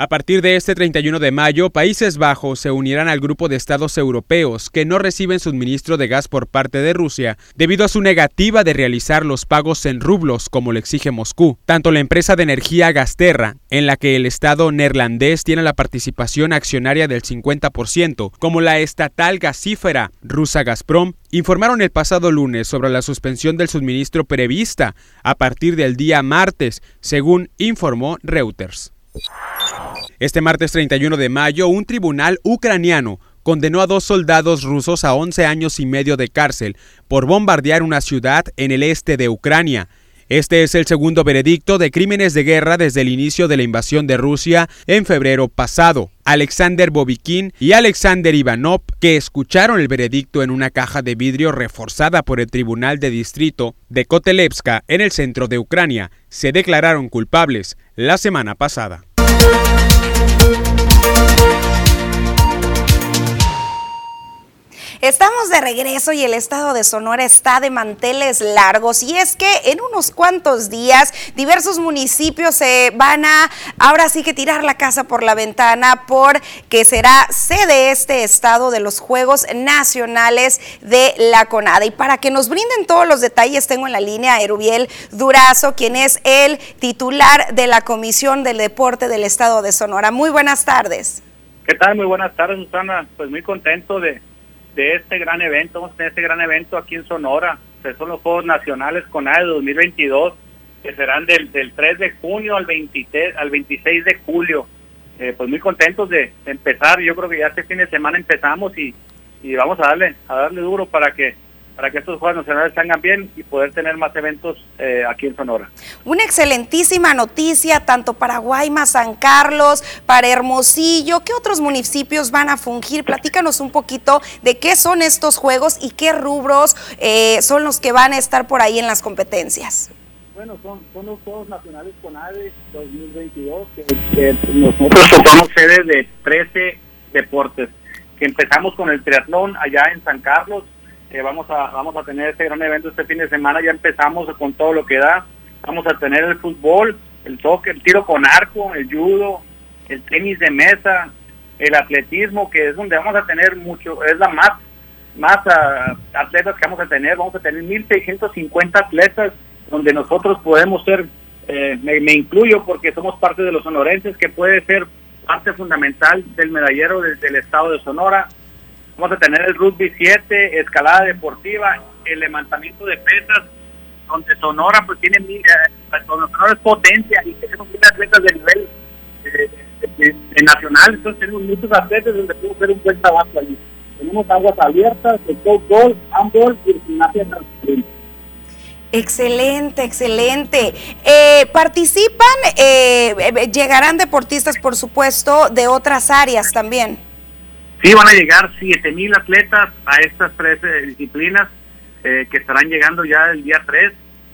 A partir de este 31 de mayo, Países Bajos se unirán al grupo de estados europeos que no reciben suministro de gas por parte de Rusia debido a su negativa de realizar los pagos en rublos como lo exige Moscú. Tanto la empresa de energía Gasterra, en la que el estado neerlandés tiene la participación accionaria del 50%, como la estatal gasífera rusa Gazprom, informaron el pasado lunes sobre la suspensión del suministro prevista a partir del día martes, según informó Reuters. Este martes 31 de mayo, un tribunal ucraniano condenó a dos soldados rusos a 11 años y medio de cárcel por bombardear una ciudad en el este de Ucrania. Este es el segundo veredicto de crímenes de guerra desde el inicio de la invasión de Rusia en febrero pasado. Alexander Bobikin y Alexander Ivanov, que escucharon el veredicto en una caja de vidrio reforzada por el Tribunal de Distrito de Kotelevska en el centro de Ucrania, se declararon culpables la semana pasada. Estamos de regreso y el estado de Sonora está de manteles largos y es que en unos cuantos días diversos municipios se van a ahora sí que tirar la casa por la ventana porque será sede este estado de los Juegos Nacionales de la CONADA. Y para que nos brinden todos los detalles tengo en la línea a Erubiel Durazo, quien es el titular de la Comisión del Deporte del estado de Sonora. Muy buenas tardes. ¿Qué tal? Muy buenas tardes, Susana. Pues muy contento de de este gran evento, vamos a tener este gran evento aquí en Sonora, que son los Juegos Nacionales con CONADE 2022, que serán del, del 3 de junio al, 23, al 26 de julio. Eh, pues muy contentos de, empezar, yo creo que ya este fin de semana empezamos y, y vamos a darle, a darle duro para que para que estos Juegos Nacionales salgan bien y poder tener más eventos eh, aquí en Sonora. Una excelentísima noticia tanto para Guaymas, San Carlos, para Hermosillo. ¿Qué otros municipios van a fungir? Platícanos un poquito de qué son estos Juegos y qué rubros eh, son los que van a estar por ahí en las competencias. Bueno, son, son los Juegos Nacionales CONADE 2022, que, que nosotros somos sede de 13 deportes, que empezamos con el triatlón allá en San Carlos, vamos a vamos a tener este gran evento este fin de semana, ya empezamos con todo lo que da, vamos a tener el fútbol, el soccer, el tiro con arco, el judo, el tenis de mesa, el atletismo, que es donde vamos a tener mucho, es la más más ah, atletas que vamos a tener, vamos a tener 1.650 atletas donde nosotros podemos ser, eh, me, incluyo porque somos parte de los sonorenses, que puede ser parte fundamental del medallero del estado de Sonora, Vamos a tener el rugby 7, escalada deportiva, el levantamiento de pesas, donde Sonora pues tiene eh, Sonora es potencia y tenemos mil atletas de nivel eh, nacional, entonces tenemos muchos atletas donde podemos hacer un buen trabajo allí. Tenemos aguas abiertas, el golf, handball y gimnasia transparente. Excelente, excelente. Eh, participan, eh, llegarán deportistas, por supuesto, de otras áreas también. Sí, van a llegar 7.000 atletas a estas tres disciplinas eh, que estarán llegando ya el día 3.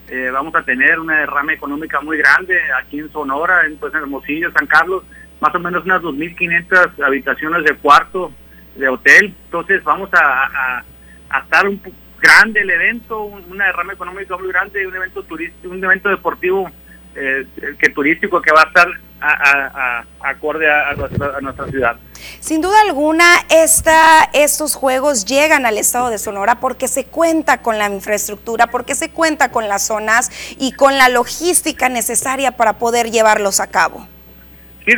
Eh, vamos a tener una derrama económica muy grande aquí en Sonora, en, pues, en Hermosillo, San Carlos, más o menos unas 2.500 habitaciones de cuarto de hotel. Entonces vamos a, a, estar un grande el evento, una derrama económica muy grande, un evento turístico, un evento deportivo eh, que turístico que va a estar a, acorde a, nuestra, ciudad. Sin duda alguna, esta, estos juegos llegan al estado de Sonora porque se cuenta con la infraestructura, porque se cuenta con las zonas y con la logística necesaria para poder llevarlos a cabo. Sí,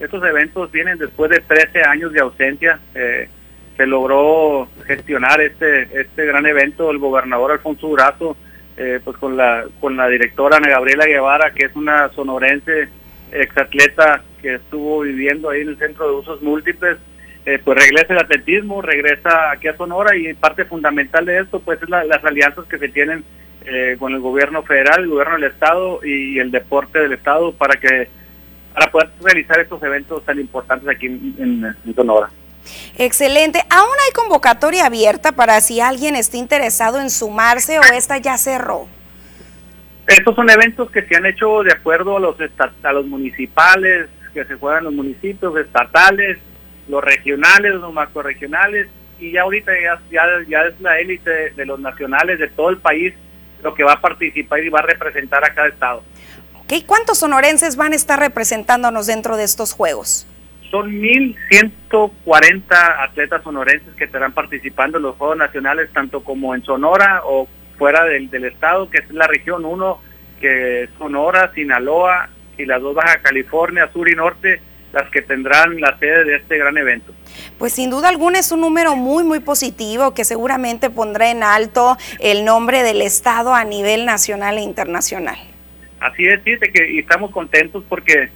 estos eventos vienen después de 13 años de ausencia. Eh, se logró gestionar este, este gran evento. El gobernador Alfonso Durazo, eh, pues con la, con la directora Ana Gabriela Guevara, que es una sonorense exatleta que estuvo viviendo ahí en el centro de usos múltiples, eh, pues regresa el atletismo, regresa aquí a Sonora y parte fundamental de esto pues es las alianzas que se tienen eh, con el gobierno federal, el gobierno del estado y, el deporte del estado para que para poder realizar estos eventos tan importantes aquí en, Sonora. Excelente. ¿Aún hay convocatoria abierta para si alguien está interesado en sumarse o esta ya cerró? Estos son eventos que se han hecho de acuerdo a los, a los municipales, que se juegan los municipios, estatales, los regionales, los macroregionales, y ya ahorita ya, ya, es la élite de, los nacionales de todo el país lo que va a participar y va a representar a cada estado. Okay. ¿Cuántos sonorenses van a estar representándonos dentro de estos Juegos? Son 1.140 atletas sonorenses que estarán participando en los Juegos Nacionales, tanto como en Sonora o fuera del, del estado, que es la región 1, que es Sonora, Sinaloa y las dos Baja California, Sur y Norte, las que tendrán la sede de este gran evento. Pues sin duda alguna es un número muy, muy positivo que seguramente pondrá en alto el nombre del Estado a nivel nacional e internacional. Así es, sí, que y estamos contentos porque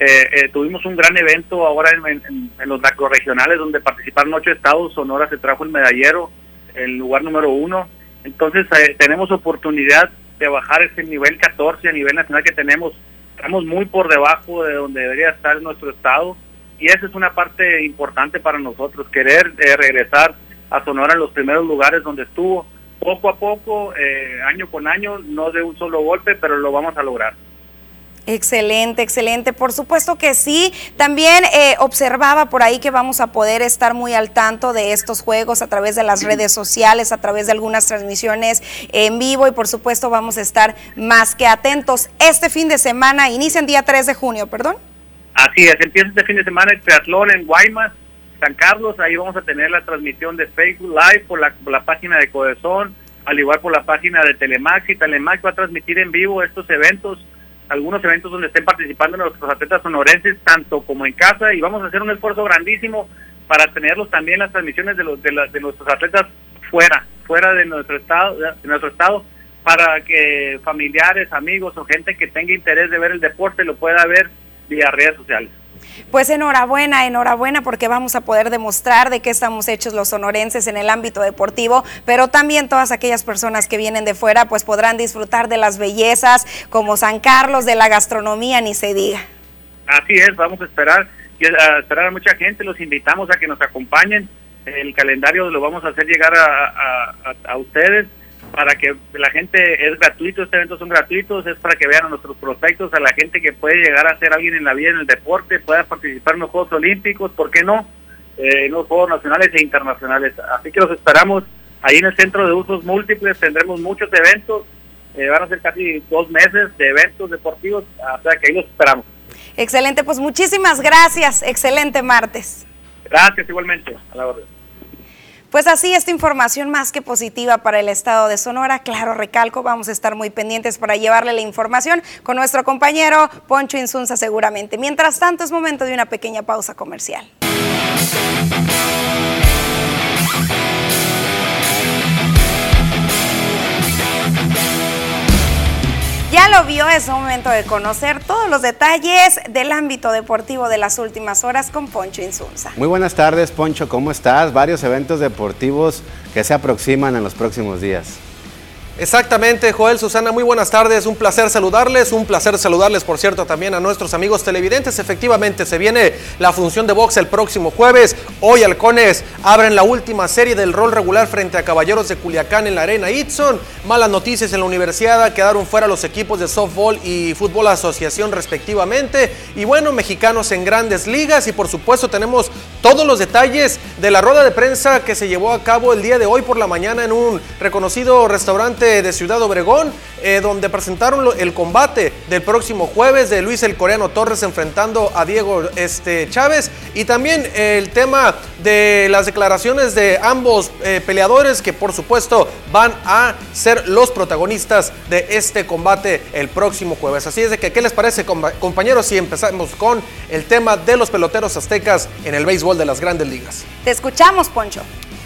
eh, eh, tuvimos un gran evento ahora en, en, los macroregionales donde participaron ocho estados, Sonora se trajo el medallero, el lugar número uno, entonces eh, tenemos oportunidad de bajar ese nivel 14 a nivel nacional que tenemos. Estamos muy por debajo de donde debería estar nuestro estado y esa es una parte importante para nosotros, querer eh, regresar a Sonora en los primeros lugares donde estuvo. Poco a poco, eh, año con año, no de un solo golpe, pero lo vamos a lograr. Excelente, excelente. Por supuesto que sí. También eh, observaba por ahí que vamos a poder estar muy al tanto de estos juegos a través de las redes sociales, a través de algunas transmisiones en vivo y por supuesto vamos a estar más que atentos. Este fin de semana inicia el día 3 de junio, perdón. Así es, empieza este fin de semana el triatlón en Guaymas, San Carlos. Ahí vamos a tener la transmisión de Facebook Live por la, por la página de Codezón, al igual por la página de Telemax y Telemax va a transmitir en vivo estos eventos algunos eventos donde estén participando nuestros atletas sonorenses, tanto como en casa, y vamos a hacer un esfuerzo grandísimo para tenerlos también las transmisiones de, los, de, de nuestros atletas fuera, fuera de nuestro estado, de nuestro estado, para que familiares, amigos o gente que tenga interés de ver el deporte lo pueda ver vía redes sociales. Pues enhorabuena, enhorabuena porque vamos a poder demostrar de qué estamos hechos los sonorenses en el ámbito deportivo, pero también todas aquellas personas que vienen de fuera pues podrán disfrutar de las bellezas como San Carlos, de la gastronomía, ni se diga. Así es, vamos a esperar, a esperar a mucha gente, los invitamos a que nos acompañen, el calendario lo vamos a hacer llegar a ustedes para que la gente es gratuito, estos eventos son gratuitos, es para que vean a nuestros prospectos, a la gente que puede llegar a ser alguien en la vida, en el deporte, pueda participar en los Juegos Olímpicos, ¿por qué no? Eh, en los Juegos Nacionales e Internacionales. Así que los esperamos ahí en el Centro de Usos Múltiples, tendremos muchos eventos, eh, van a ser casi dos meses de eventos deportivos, o sea que ahí los esperamos. Excelente, pues muchísimas gracias, excelente martes. Gracias igualmente, a la orden. Pues así, esta información más que positiva para el estado de Sonora. Claro, recalco, vamos a estar muy pendientes para llevarle la información con nuestro compañero Poncho Insunza seguramente. Mientras tanto, es momento de una pequeña pausa comercial. Ya lo vio, es momento de conocer todos los detalles del ámbito deportivo de las últimas horas con Poncho Insunza. Muy buenas tardes, Poncho, ¿cómo estás? Varios eventos deportivos que se aproximan en los próximos días. Exactamente, Joel, Susana, muy buenas tardes, un placer saludarles, un placer saludarles, por cierto, también a nuestros amigos televidentes. Efectivamente, se viene la función de box el próximo jueves. Hoy Halcones abren la última serie del rol regular frente a Caballeros de Culiacán en la Arena Itson. Malas noticias en la universidad, quedaron fuera los equipos de softball y fútbol asociación respectivamente. Y bueno, mexicanos en grandes ligas y por supuesto tenemos todos los detalles de la rueda de prensa que se llevó a cabo el día de hoy por la mañana en un reconocido restaurante de Ciudad Obregón, eh, donde presentaron el combate del próximo jueves de Luis el Coreano Torres enfrentando a Diego este, Chávez y también el tema de las declaraciones de ambos eh, peleadores que por supuesto van a ser los protagonistas de este combate el próximo jueves. Así es de que, ¿qué les parece compañeros si empezamos con el tema de los peloteros aztecas en el béisbol de las grandes ligas? Te escuchamos, Poncho.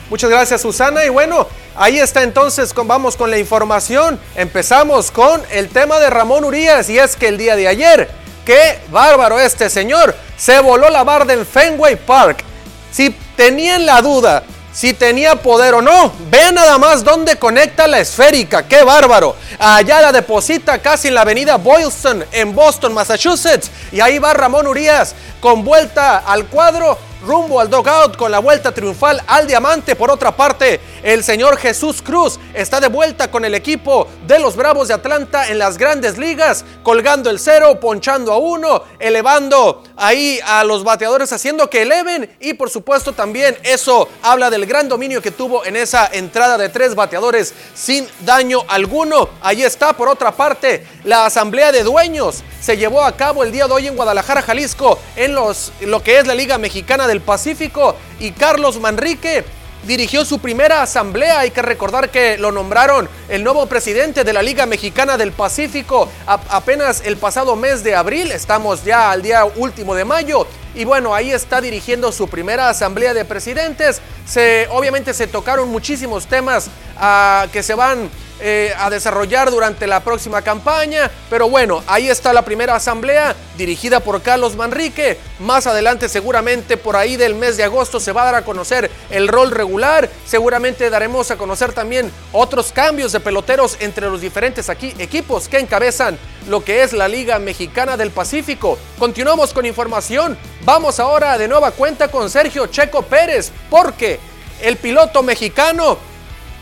Muchas gracias, Susana. Y bueno, ahí está entonces, vamos con la información. Empezamos con el tema de Ramón Urias. Y es que el día de ayer, qué bárbaro este señor, se voló la barda en Fenway Park. Si tenían la duda si tenía poder o no. Ve nada más dónde conecta la esférica, qué bárbaro. Allá la deposita casi en la avenida Boylston, en Boston, Massachusetts. Y ahí va Ramón Urias con vuelta al cuadro rumbo al dogout con la vuelta triunfal al diamante. Por otra parte, el señor Jesús Cruz está de vuelta con el equipo de los Bravos de Atlanta en las grandes ligas, colgando el cero, ponchando a uno, elevando ahí a los bateadores, haciendo que eleven. Y por supuesto también eso habla del gran dominio que tuvo en esa entrada de tres bateadores sin daño alguno. Ahí está, por otra parte, la asamblea de dueños se llevó a cabo el día de hoy en Guadalajara, Jalisco, en los, lo que es la Liga Mexicana del Pacífico. Y Carlos Manrique dirigió su primera asamblea. Hay que recordar que lo nombraron el nuevo presidente de la Liga Mexicana del Pacífico apenas el pasado mes de abril. Estamos ya al día último de mayo. Y bueno, ahí está dirigiendo su primera asamblea de presidentes. Se, obviamente se tocaron muchísimos temas ah, que se van eh, a desarrollar durante la próxima campaña. Pero bueno, ahí está la primera asamblea dirigida por Carlos Manrique. Más adelante, seguramente por ahí del mes de agosto, se va a dar a conocer el rol regular. Seguramente daremos a conocer también otros cambios de peloteros entre los diferentes aquí, equipos que encabezan lo que es la Liga Mexicana del Pacífico. Continuamos con información. Vamos ahora de nueva cuenta con Sergio Checo Pérez, porque el piloto mexicano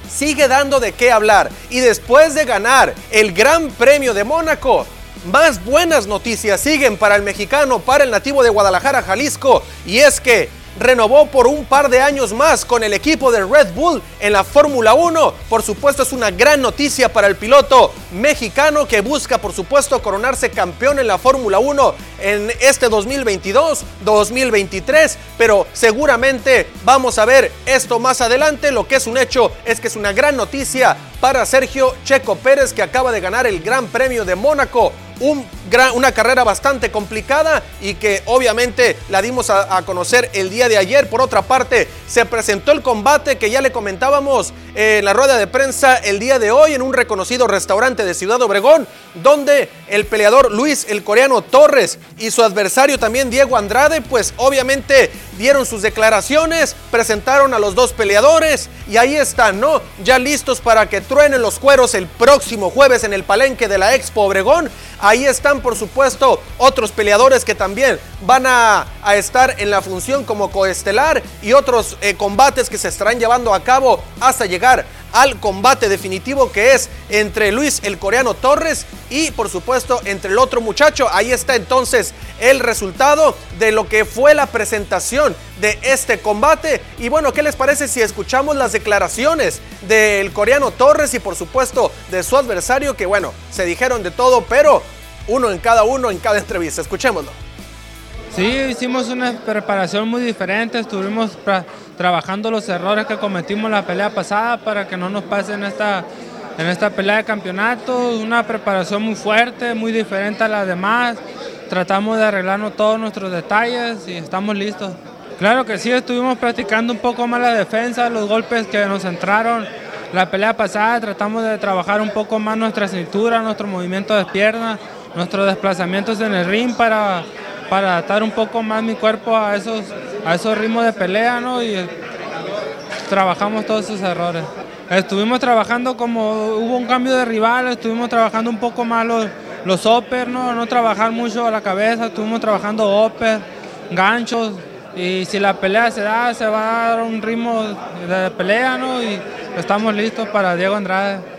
sigue dando de qué hablar. Y después de ganar el Gran Premio de Mónaco, más buenas noticias siguen para el mexicano, para el nativo de Guadalajara, Jalisco. Y es que renovó por un par de años más con el equipo de Red Bull en la Fórmula 1. Por supuesto es una gran noticia para el piloto mexicano que busca por supuesto coronarse campeón en la Fórmula 1 en este 2022-2023, pero seguramente vamos a ver esto más adelante. Lo que es un hecho es que es una gran noticia para Sergio Checo Pérez que acaba de ganar el Gran Premio de Mónaco una carrera bastante complicada y que obviamente la dimos a, conocer el día de ayer. Por otra parte, se presentó el combate que ya le comentábamos en la rueda de prensa el día de hoy en un reconocido restaurante de Ciudad Obregón, donde el peleador Luis el coreano Torres y su adversario también Diego Andrade, pues obviamente dieron sus declaraciones, presentaron a los dos peleadores y ahí están, ¿no? Ya listos para que truenen los cueros el próximo jueves en el palenque de la Expo Obregón. Ahí están, por supuesto, otros peleadores que también van a, estar en la función como coestelar y otros eh, combates que se estarán llevando a cabo hasta llegar al combate definitivo que es entre Luis el coreano Torres y por supuesto entre el otro muchacho. Ahí está entonces el resultado de lo que fue la presentación de este combate. Y bueno, ¿qué les parece si escuchamos las declaraciones del coreano Torres y por supuesto de su adversario que bueno, se dijeron de todo, pero uno en cada uno en cada entrevista. Escuchémoslo. Sí, hicimos una preparación muy diferente, estuvimos trabajando los errores que cometimos la pelea pasada para que no nos pase en esta, en esta pelea de campeonato, una preparación muy fuerte, muy diferente a las demás, tratamos de arreglarnos todos nuestros detalles y estamos listos. Claro que sí, estuvimos practicando un poco más la defensa, los golpes que nos entraron. La pelea pasada tratamos de trabajar un poco más nuestra cintura, nuestro movimiento de piernas, nuestros desplazamientos en el ring para para adaptar un poco más mi cuerpo a esos, a esos ritmos de pelea, ¿no? Y trabajamos todos esos errores. estuvimos trabajando como hubo un cambio de rival, estuvimos trabajando un poco más los, los upper, ¿no? no trabajar mucho a la cabeza, estuvimos trabajando upper, ganchos, y si la pelea se da, se va a dar un ritmo de pelea, ¿no? Y estamos listos para Diego Andrade.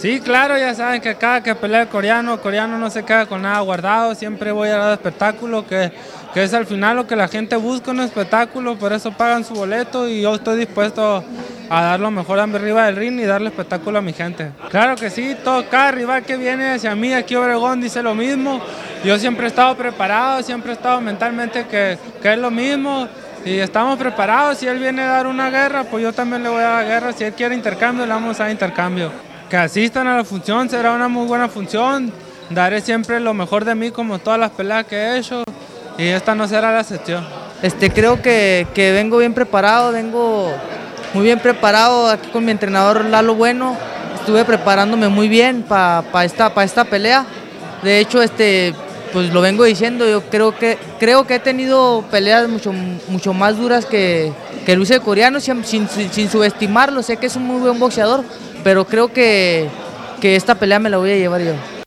Sí, claro, ya saben que cada que pelea el coreano, el coreano no se queda con nada guardado, siempre voy a dar espectáculo, que, que es al final lo que la gente busca, un espectáculo, por eso pagan su boleto y yo estoy dispuesto a dar lo mejor arriba del ring y darle espectáculo a mi gente. Claro que sí, todo, cada rival que viene hacia mí aquí Obregón dice lo mismo, yo siempre he estado preparado, siempre he estado mentalmente que, que es lo mismo y estamos preparados. Si él viene a dar una guerra, pues yo también le voy a dar guerra. Si él quiere intercambio, le vamos a dar intercambio. Que asistan a la función, será una muy buena función. Daré siempre lo mejor de mí como todas las peleas que he hecho y esta no será la excepción. Este, creo que, que vengo bien preparado, vengo muy bien preparado aquí con mi entrenador Lalo Bueno. Estuve preparándome muy bien para esta, pa esta pelea. De hecho, este, pues lo vengo diciendo, yo creo que, creo que he tenido peleas mucho, mucho más duras que, que Luis el coreano, sin, sin, sin, subestimarlo, sé que es un muy buen boxeador, pero creo que, que esta pelea me la voy a llevar yo.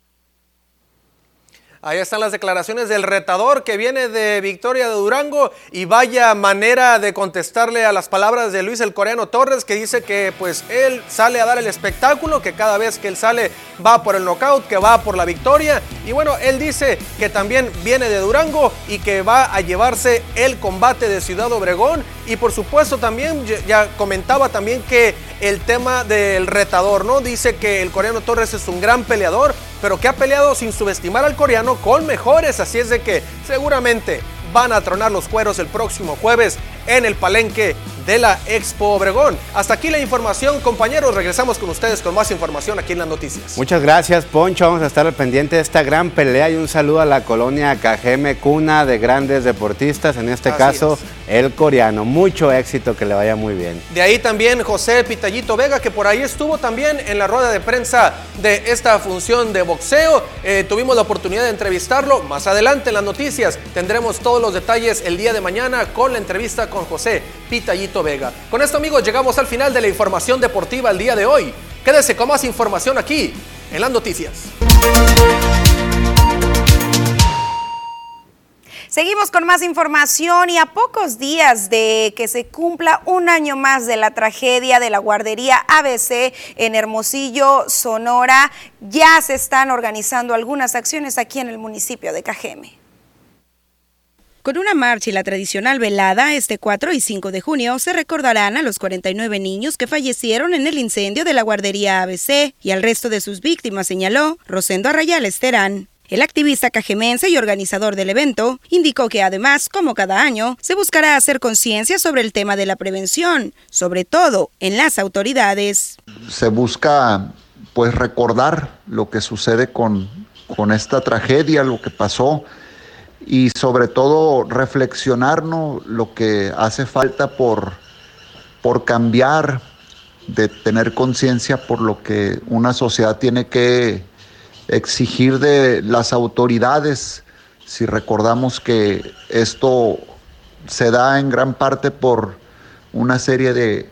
Ahí están las declaraciones del retador que viene de Victoria de Durango y vaya manera de contestarle a las palabras de Luis el Coreano Torres que dice que pues él sale a dar el espectáculo, que cada vez que él sale va por el knockout, que va por la victoria y bueno, él dice que también viene de Durango y que va a llevarse el combate de Ciudad Obregón y por supuesto también ya comentaba también que el tema del retador, ¿no? Dice que el Coreano Torres es un gran peleador, pero que ha peleado sin subestimar al coreano con mejores, así es de que seguramente van a tronar los cueros el próximo jueves en el palenque de la Expo Obregón. Hasta aquí la información, compañeros. Regresamos con ustedes con más información aquí en las noticias. Muchas gracias, Poncho. Vamos a estar al pendiente de esta gran pelea y un saludo a la colonia Cajeme, cuna de grandes deportistas, en este caso el coreano. Mucho éxito, que le vaya muy bien. De ahí también José Pitallito Vega, que por ahí estuvo también en la rueda de prensa de esta función de boxeo. Eh, tuvimos la oportunidad de entrevistarlo. Más adelante en las noticias tendremos todos los detalles el día de mañana con la entrevista con José Pitallito Vega. Con esto amigos llegamos al final de la información deportiva el día de hoy. Quédese con más información aquí en las noticias. Seguimos con más información y a pocos días de que se cumpla un año más de la tragedia de la guardería ABC en Hermosillo, Sonora, ya se están organizando algunas acciones aquí en el municipio de Cajeme. Con una marcha y la tradicional velada, este 4 y 5 de junio se recordarán a los 49 niños que fallecieron en el incendio de la guardería ABC y al resto de sus víctimas, señaló Rosendo Arrayal Esterán. El activista cajemense y organizador del evento indicó que además, como cada año, se buscará hacer conciencia sobre el tema de la prevención, sobre todo en las autoridades. Se busca pues recordar lo que sucede con, con esta tragedia, lo que pasó y sobre todo reflexionarnos lo que hace falta por, por cambiar, de tener conciencia por lo que una sociedad tiene que exigir de las autoridades. Si recordamos que esto se da en gran parte por una serie de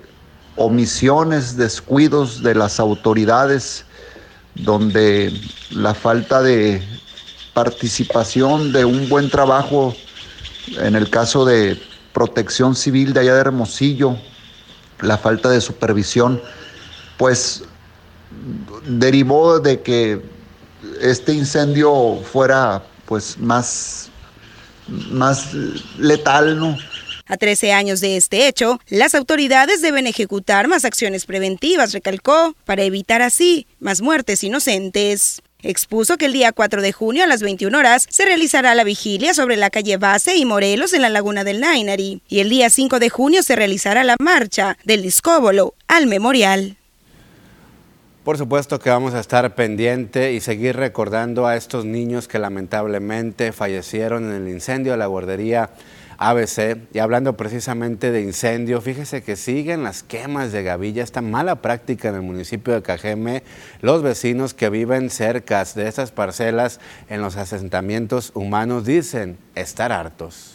omisiones, descuidos de las autoridades, donde la falta de participación de un buen trabajo en el caso de protección civil de allá de Hermosillo, la falta de supervisión, pues derivó de que este incendio fuera pues más, más letal, ¿no? A 13 años de este hecho, las autoridades deben ejecutar más acciones preventivas, recalcó, para evitar así más muertes inocentes. Expuso que el día 4 de junio a las 21 horas se realizará la vigilia sobre la calle Base y Morelos en la laguna del Nainari y el día 5 de junio se realizará la marcha del Discóbolo al memorial. Por supuesto que vamos a estar pendiente y seguir recordando a estos niños que lamentablemente fallecieron en el incendio de la guardería ABC. Y hablando precisamente de incendio, fíjese que siguen las quemas de gavilla, esta mala práctica en el municipio de Cajeme. Los vecinos que viven cerca de estas parcelas en los asentamientos humanos dicen estar hartos.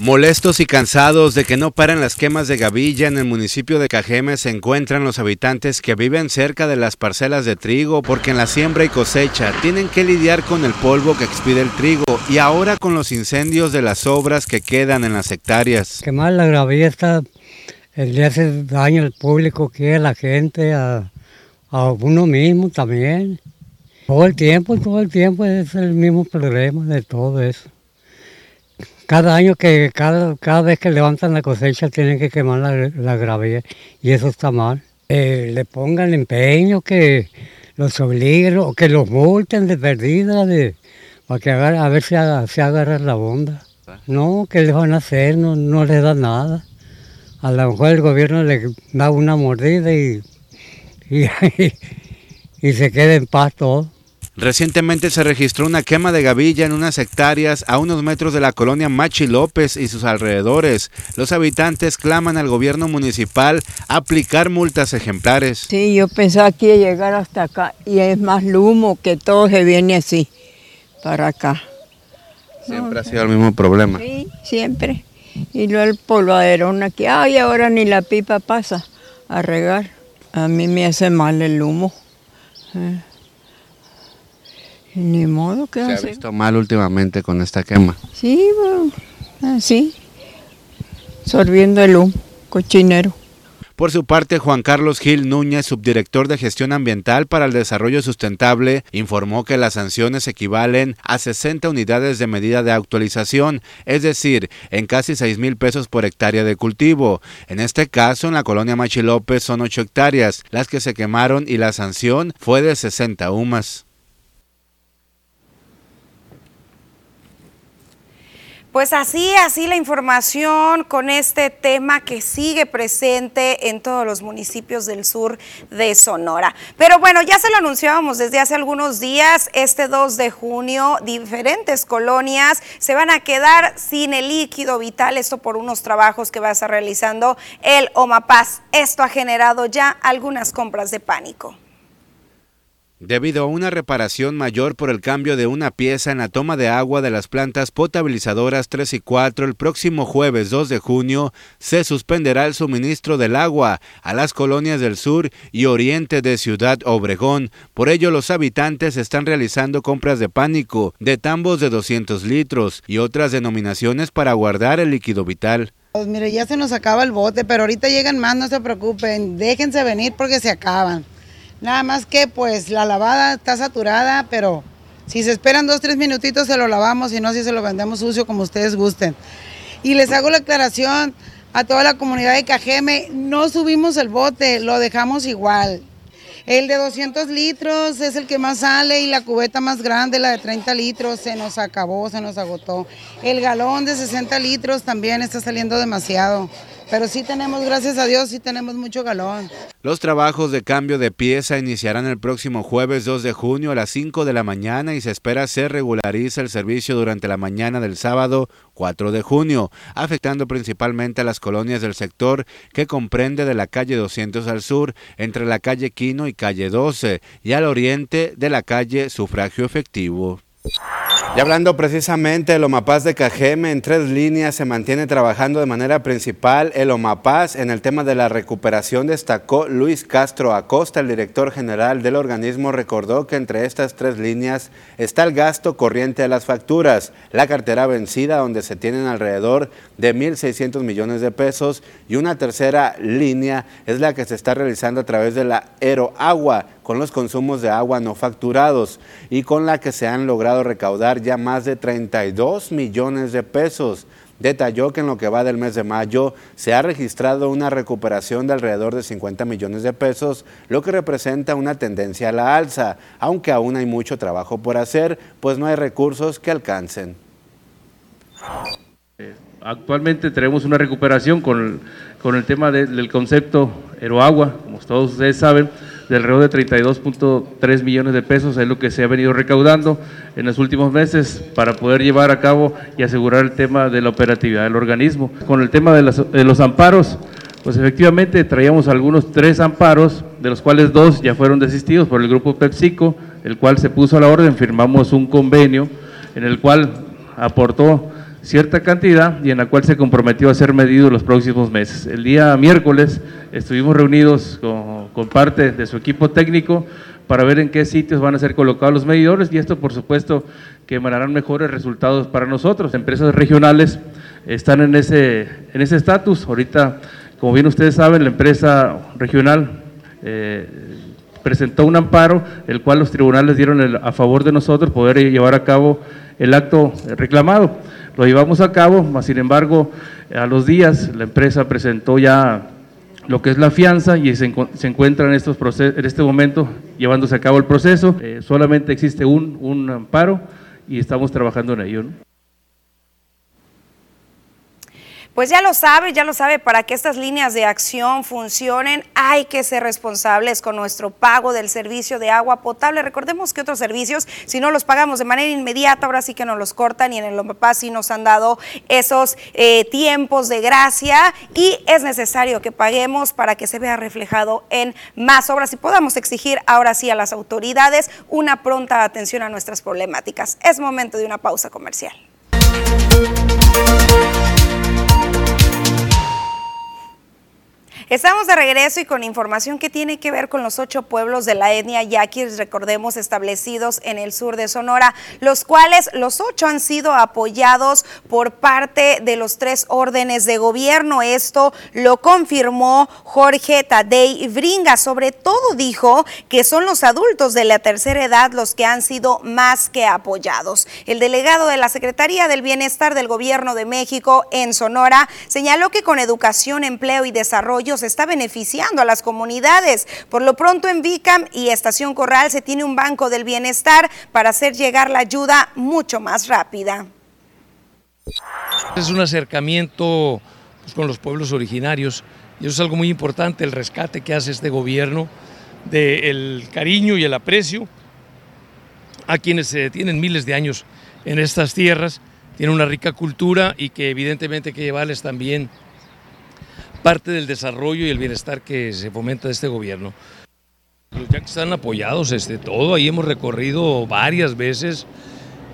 Molestos y cansados de que no paren las quemas de gavilla en el municipio de Cajeme se encuentran los habitantes que viven cerca de las parcelas de trigo porque en la siembra y cosecha tienen que lidiar con el polvo que expide el trigo y ahora con los incendios de las obras que quedan en las hectáreas. Quemar la gravilla está, le hace daño al público, que a la gente, a, a uno mismo también. Todo el tiempo, todo el tiempo es el mismo problema de todo eso. Cada año que, cada, cada vez que levantan la cosecha tienen que quemar la, la gravilla y eso está mal. Eh, le pongan empeño, que los obliguen o que los multen de perdida, de, para que a ver si haga, se agarra la onda. No, ¿qué les van a hacer? No, no les da nada. A lo mejor el gobierno le da una mordida y, y, y se queda en paz todo. Recientemente se registró una quema de gavilla en unas hectáreas a unos metros de la colonia Machi López y sus alrededores. Los habitantes claman al gobierno municipal aplicar multas ejemplares. Sí, yo pensaba que iba a llegar hasta acá y es más humo que todo se viene así para acá. Siempre ha sido el mismo problema. Sí, siempre. Y luego el polvaderón aquí, ay, ahora ni la pipa pasa a regar. A mí me hace mal el humo. Eh. Ni modo que Se ha visto mal últimamente con esta quema. Sí, bueno, así. Sorbiendo el humo, cochinero. Por su parte, Juan Carlos Gil Núñez, subdirector de Gestión Ambiental para el Desarrollo Sustentable, informó que las sanciones equivalen a 60 unidades de medida de actualización, es decir, en casi 6 mil pesos por hectárea de cultivo. En este caso, en la colonia Machi López son 8 hectáreas, las que se quemaron y la sanción fue de 60 UMAS. Pues así, así la información con este tema que sigue presente en todos los municipios del sur de Sonora. Pero bueno, ya se lo anunciábamos desde hace algunos días, este 2 de junio, diferentes colonias se van a quedar sin el líquido vital, esto por unos trabajos que va a estar realizando el OMAPAS. Esto ha generado ya algunas compras de pánico. Debido a una reparación mayor por el cambio de una pieza en la toma de agua de las plantas potabilizadoras 3 y 4, el próximo jueves 2 de junio se suspenderá el suministro del agua a las colonias del sur y oriente de Ciudad Obregón. Por ello, los habitantes están realizando compras de pánico de tambos de 200 litros y otras denominaciones para guardar el líquido vital. Pues mire, ya se nos acaba el bote, pero ahorita llegan más, no se preocupen, déjense venir porque se acaban. Nada más que pues la lavada está saturada, pero si se esperan dos, tres minutitos se lo lavamos, si no, si se lo vendemos sucio como ustedes gusten. Y les hago la aclaración a toda la comunidad de Cajeme, no subimos el bote, lo dejamos igual. El de 200 litros es el que más sale y la cubeta más grande, la de 30 litros, se nos acabó, se nos agotó. El galón de 60 litros también está saliendo demasiado. Pero sí tenemos, gracias a Dios, sí tenemos mucho galón. Los trabajos de cambio de pieza iniciarán el próximo jueves 2 de junio a las 5 de la mañana y se espera se regularice el servicio durante la mañana del sábado 4 de junio, afectando principalmente a las colonias del sector que comprende de la calle 200 al sur, entre la calle Quino y calle 12, y al oriente de la calle Sufragio Efectivo. Y hablando precisamente del OMAPAS de Cajeme, en tres líneas se mantiene trabajando de manera principal el OMAPAS. En el tema de la recuperación destacó Luis Castro Acosta, el director general del organismo, recordó que entre estas tres líneas está el gasto corriente de las facturas, la cartera vencida donde se tienen alrededor de 1.600 millones de pesos. Y una tercera línea es la que se está realizando a través de la Aeroagua con los consumos de agua no facturados y con la que se han logrado recaudar ya más de 32 millones de pesos. Detalló que en lo que va del mes de mayo se ha registrado una recuperación de alrededor de 50 millones de pesos, lo que representa una tendencia a la alza, aunque aún hay mucho trabajo por hacer, pues no hay recursos que alcancen. Actualmente tenemos una recuperación con, con el tema de, del concepto Aeroagua, como todos ustedes saben, de alrededor de 32.3 millones de pesos, es lo que se ha venido recaudando en los últimos meses para poder llevar a cabo y asegurar el tema de la operatividad del organismo. Con el tema de, las, de los amparos, pues efectivamente traíamos algunos tres amparos, de los cuales dos ya fueron desistidos por el grupo PepsiCo, el cual se puso a la orden, firmamos un convenio en el cual aportó cierta cantidad y en la cual se comprometió a ser medido los próximos meses. El día miércoles estuvimos reunidos con, parte de su equipo técnico para ver en qué sitios van a ser colocados los medidores y esto por supuesto que emanarán mejores resultados para nosotros. Empresas regionales están en ese en ese estatus. Ahorita, como bien ustedes saben, la empresa regional eh, presentó un amparo, el cual los tribunales dieron a favor de nosotros poder llevar a cabo el acto reclamado. Lo llevamos a cabo, mas sin embargo, a los días la empresa presentó ya lo que es la fianza y se, encuentra en, estos en este momento llevándose a cabo el proceso. Eh, solamente existe un, un amparo y estamos trabajando en ello. Pues ya lo sabe, ya lo sabe, para que estas líneas de acción funcionen hay que ser responsables con nuestro pago del servicio de agua potable. Recordemos que otros servicios, si no los pagamos de manera inmediata, ahora sí que nos los cortan y en el Lomapá sí nos han dado esos eh, tiempos de gracia y es necesario que paguemos para que se vea reflejado en más obras y podamos exigir ahora sí a las autoridades una pronta atención a nuestras problemáticas. Es momento de una pausa comercial. Estamos de regreso y con información que tiene que ver con los ocho pueblos de la etnia yaquis, recordemos, establecidos en el sur de Sonora, los cuales los ocho han sido apoyados por parte de los tres órdenes de gobierno. Esto lo confirmó Jorge Tadei Bringa. Sobre todo dijo que son los adultos de la tercera edad los que han sido más que apoyados. El delegado de la Secretaría del Bienestar del Gobierno de México en Sonora señaló que con educación, empleo y desarrollo está beneficiando a las comunidades. Por lo pronto en Vicam y Estación Corral se tiene un banco del bienestar para hacer llegar la ayuda mucho más rápida. Es un acercamiento pues, con los pueblos originarios y eso es algo muy importante, el rescate que hace este gobierno del cariño y el aprecio a quienes tienen miles de años en estas tierras, tienen una rica cultura y que evidentemente hay que llevarles también parte del desarrollo y el bienestar que se fomenta de este gobierno. Los que están apoyados, este, todo, ahí hemos recorrido varias veces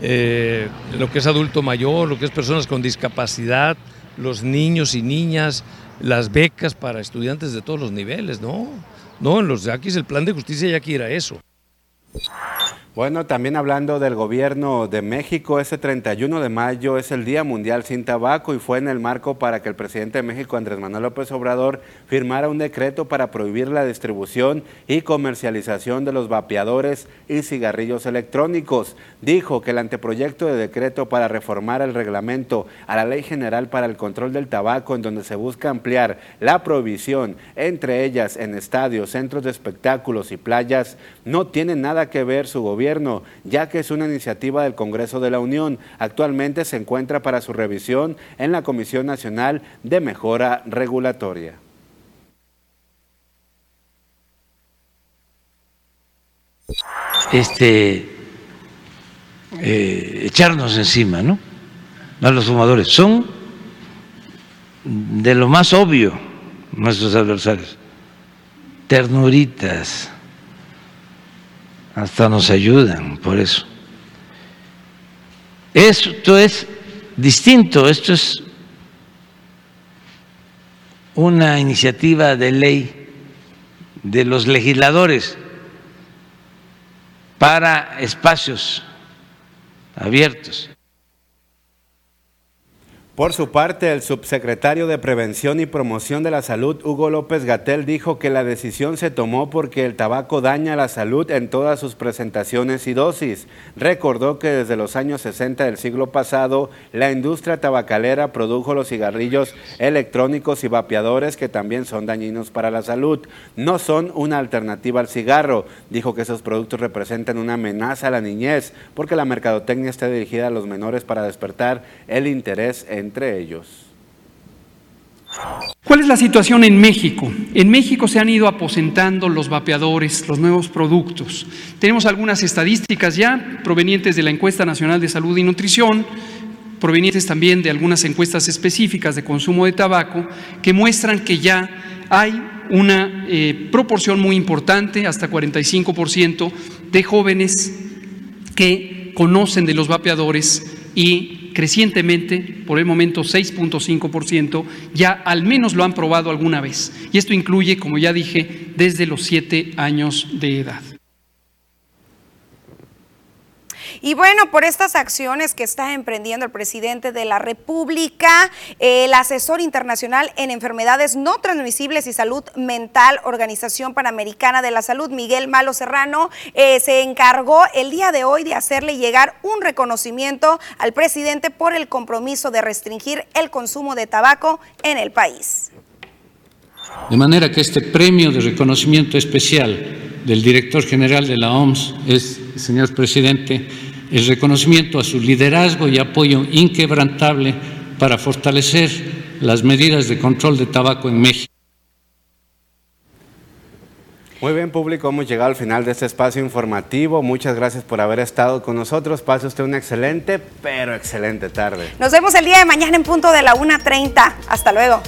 eh, lo que es adulto mayor, lo que es personas con discapacidad, los niños y niñas, las becas para estudiantes de todos los niveles, ¿no? No, en los yaquis el plan de justicia ya era eso. Bueno, también hablando del gobierno de México, ese 31 de mayo es el Día Mundial sin Tabaco y fue en el marco para que el presidente de México, Andrés Manuel López Obrador, firmara un decreto para prohibir la distribución y comercialización de los vapeadores y cigarrillos electrónicos. Dijo que el anteproyecto de decreto para reformar el reglamento a la Ley General para el Control del Tabaco, en donde se busca ampliar la prohibición, entre ellas en estadios, centros de espectáculos y playas, no tiene nada que ver su ya que es una iniciativa del Congreso de la Unión. Actualmente se encuentra para su revisión en la Comisión Nacional de Mejora Regulatoria. Este, eh, echarnos encima, ¿no? A los fumadores. Son de lo más obvio nuestros adversarios. Ternuritas hasta nos ayudan por eso. Esto es distinto, esto es una iniciativa de ley de los legisladores para espacios abiertos. Por su parte, el subsecretario de Prevención y Promoción de la Salud, Hugo López Gatel, dijo que la decisión se tomó porque el tabaco daña la salud en todas sus presentaciones y dosis. Recordó que desde los años 60 del siglo pasado, la industria tabacalera produjo los cigarrillos electrónicos y vapeadores que también son dañinos para la salud. No son una alternativa al cigarro. Dijo que esos productos representan una amenaza a la niñez porque la mercadotecnia está dirigida a los menores para despertar el interés en entre ellos. ¿Cuál es la situación en México? En México se han ido aposentando los vapeadores, los nuevos productos. Tenemos algunas estadísticas ya provenientes de la encuesta nacional de salud y nutrición, provenientes también de algunas encuestas específicas de consumo de tabaco, que muestran que ya hay una eh, proporción muy importante, hasta 45% de jóvenes que conocen de los vapeadores y crecientemente, por el momento 6.5%, ya al menos lo han probado alguna vez. Y esto incluye, como ya dije, desde los 7 años de edad. Y bueno, por estas acciones que está emprendiendo el presidente de la República, el asesor internacional en enfermedades no transmisibles y salud mental, Organización Panamericana de la Salud, Miguel Malo Serrano, eh, se encargó el día de hoy de hacerle llegar un reconocimiento al presidente por el compromiso de restringir el consumo de tabaco en el país. De manera que este premio de reconocimiento especial del director general de la OMS es, señor presidente, el reconocimiento a su liderazgo y apoyo inquebrantable para fortalecer las medidas de control de tabaco en México. Muy bien, público, hemos llegado al final de este espacio informativo. Muchas gracias por haber estado con nosotros. Pase usted una excelente, pero excelente tarde. Nos vemos el día de mañana en punto de la 1.30. Hasta luego.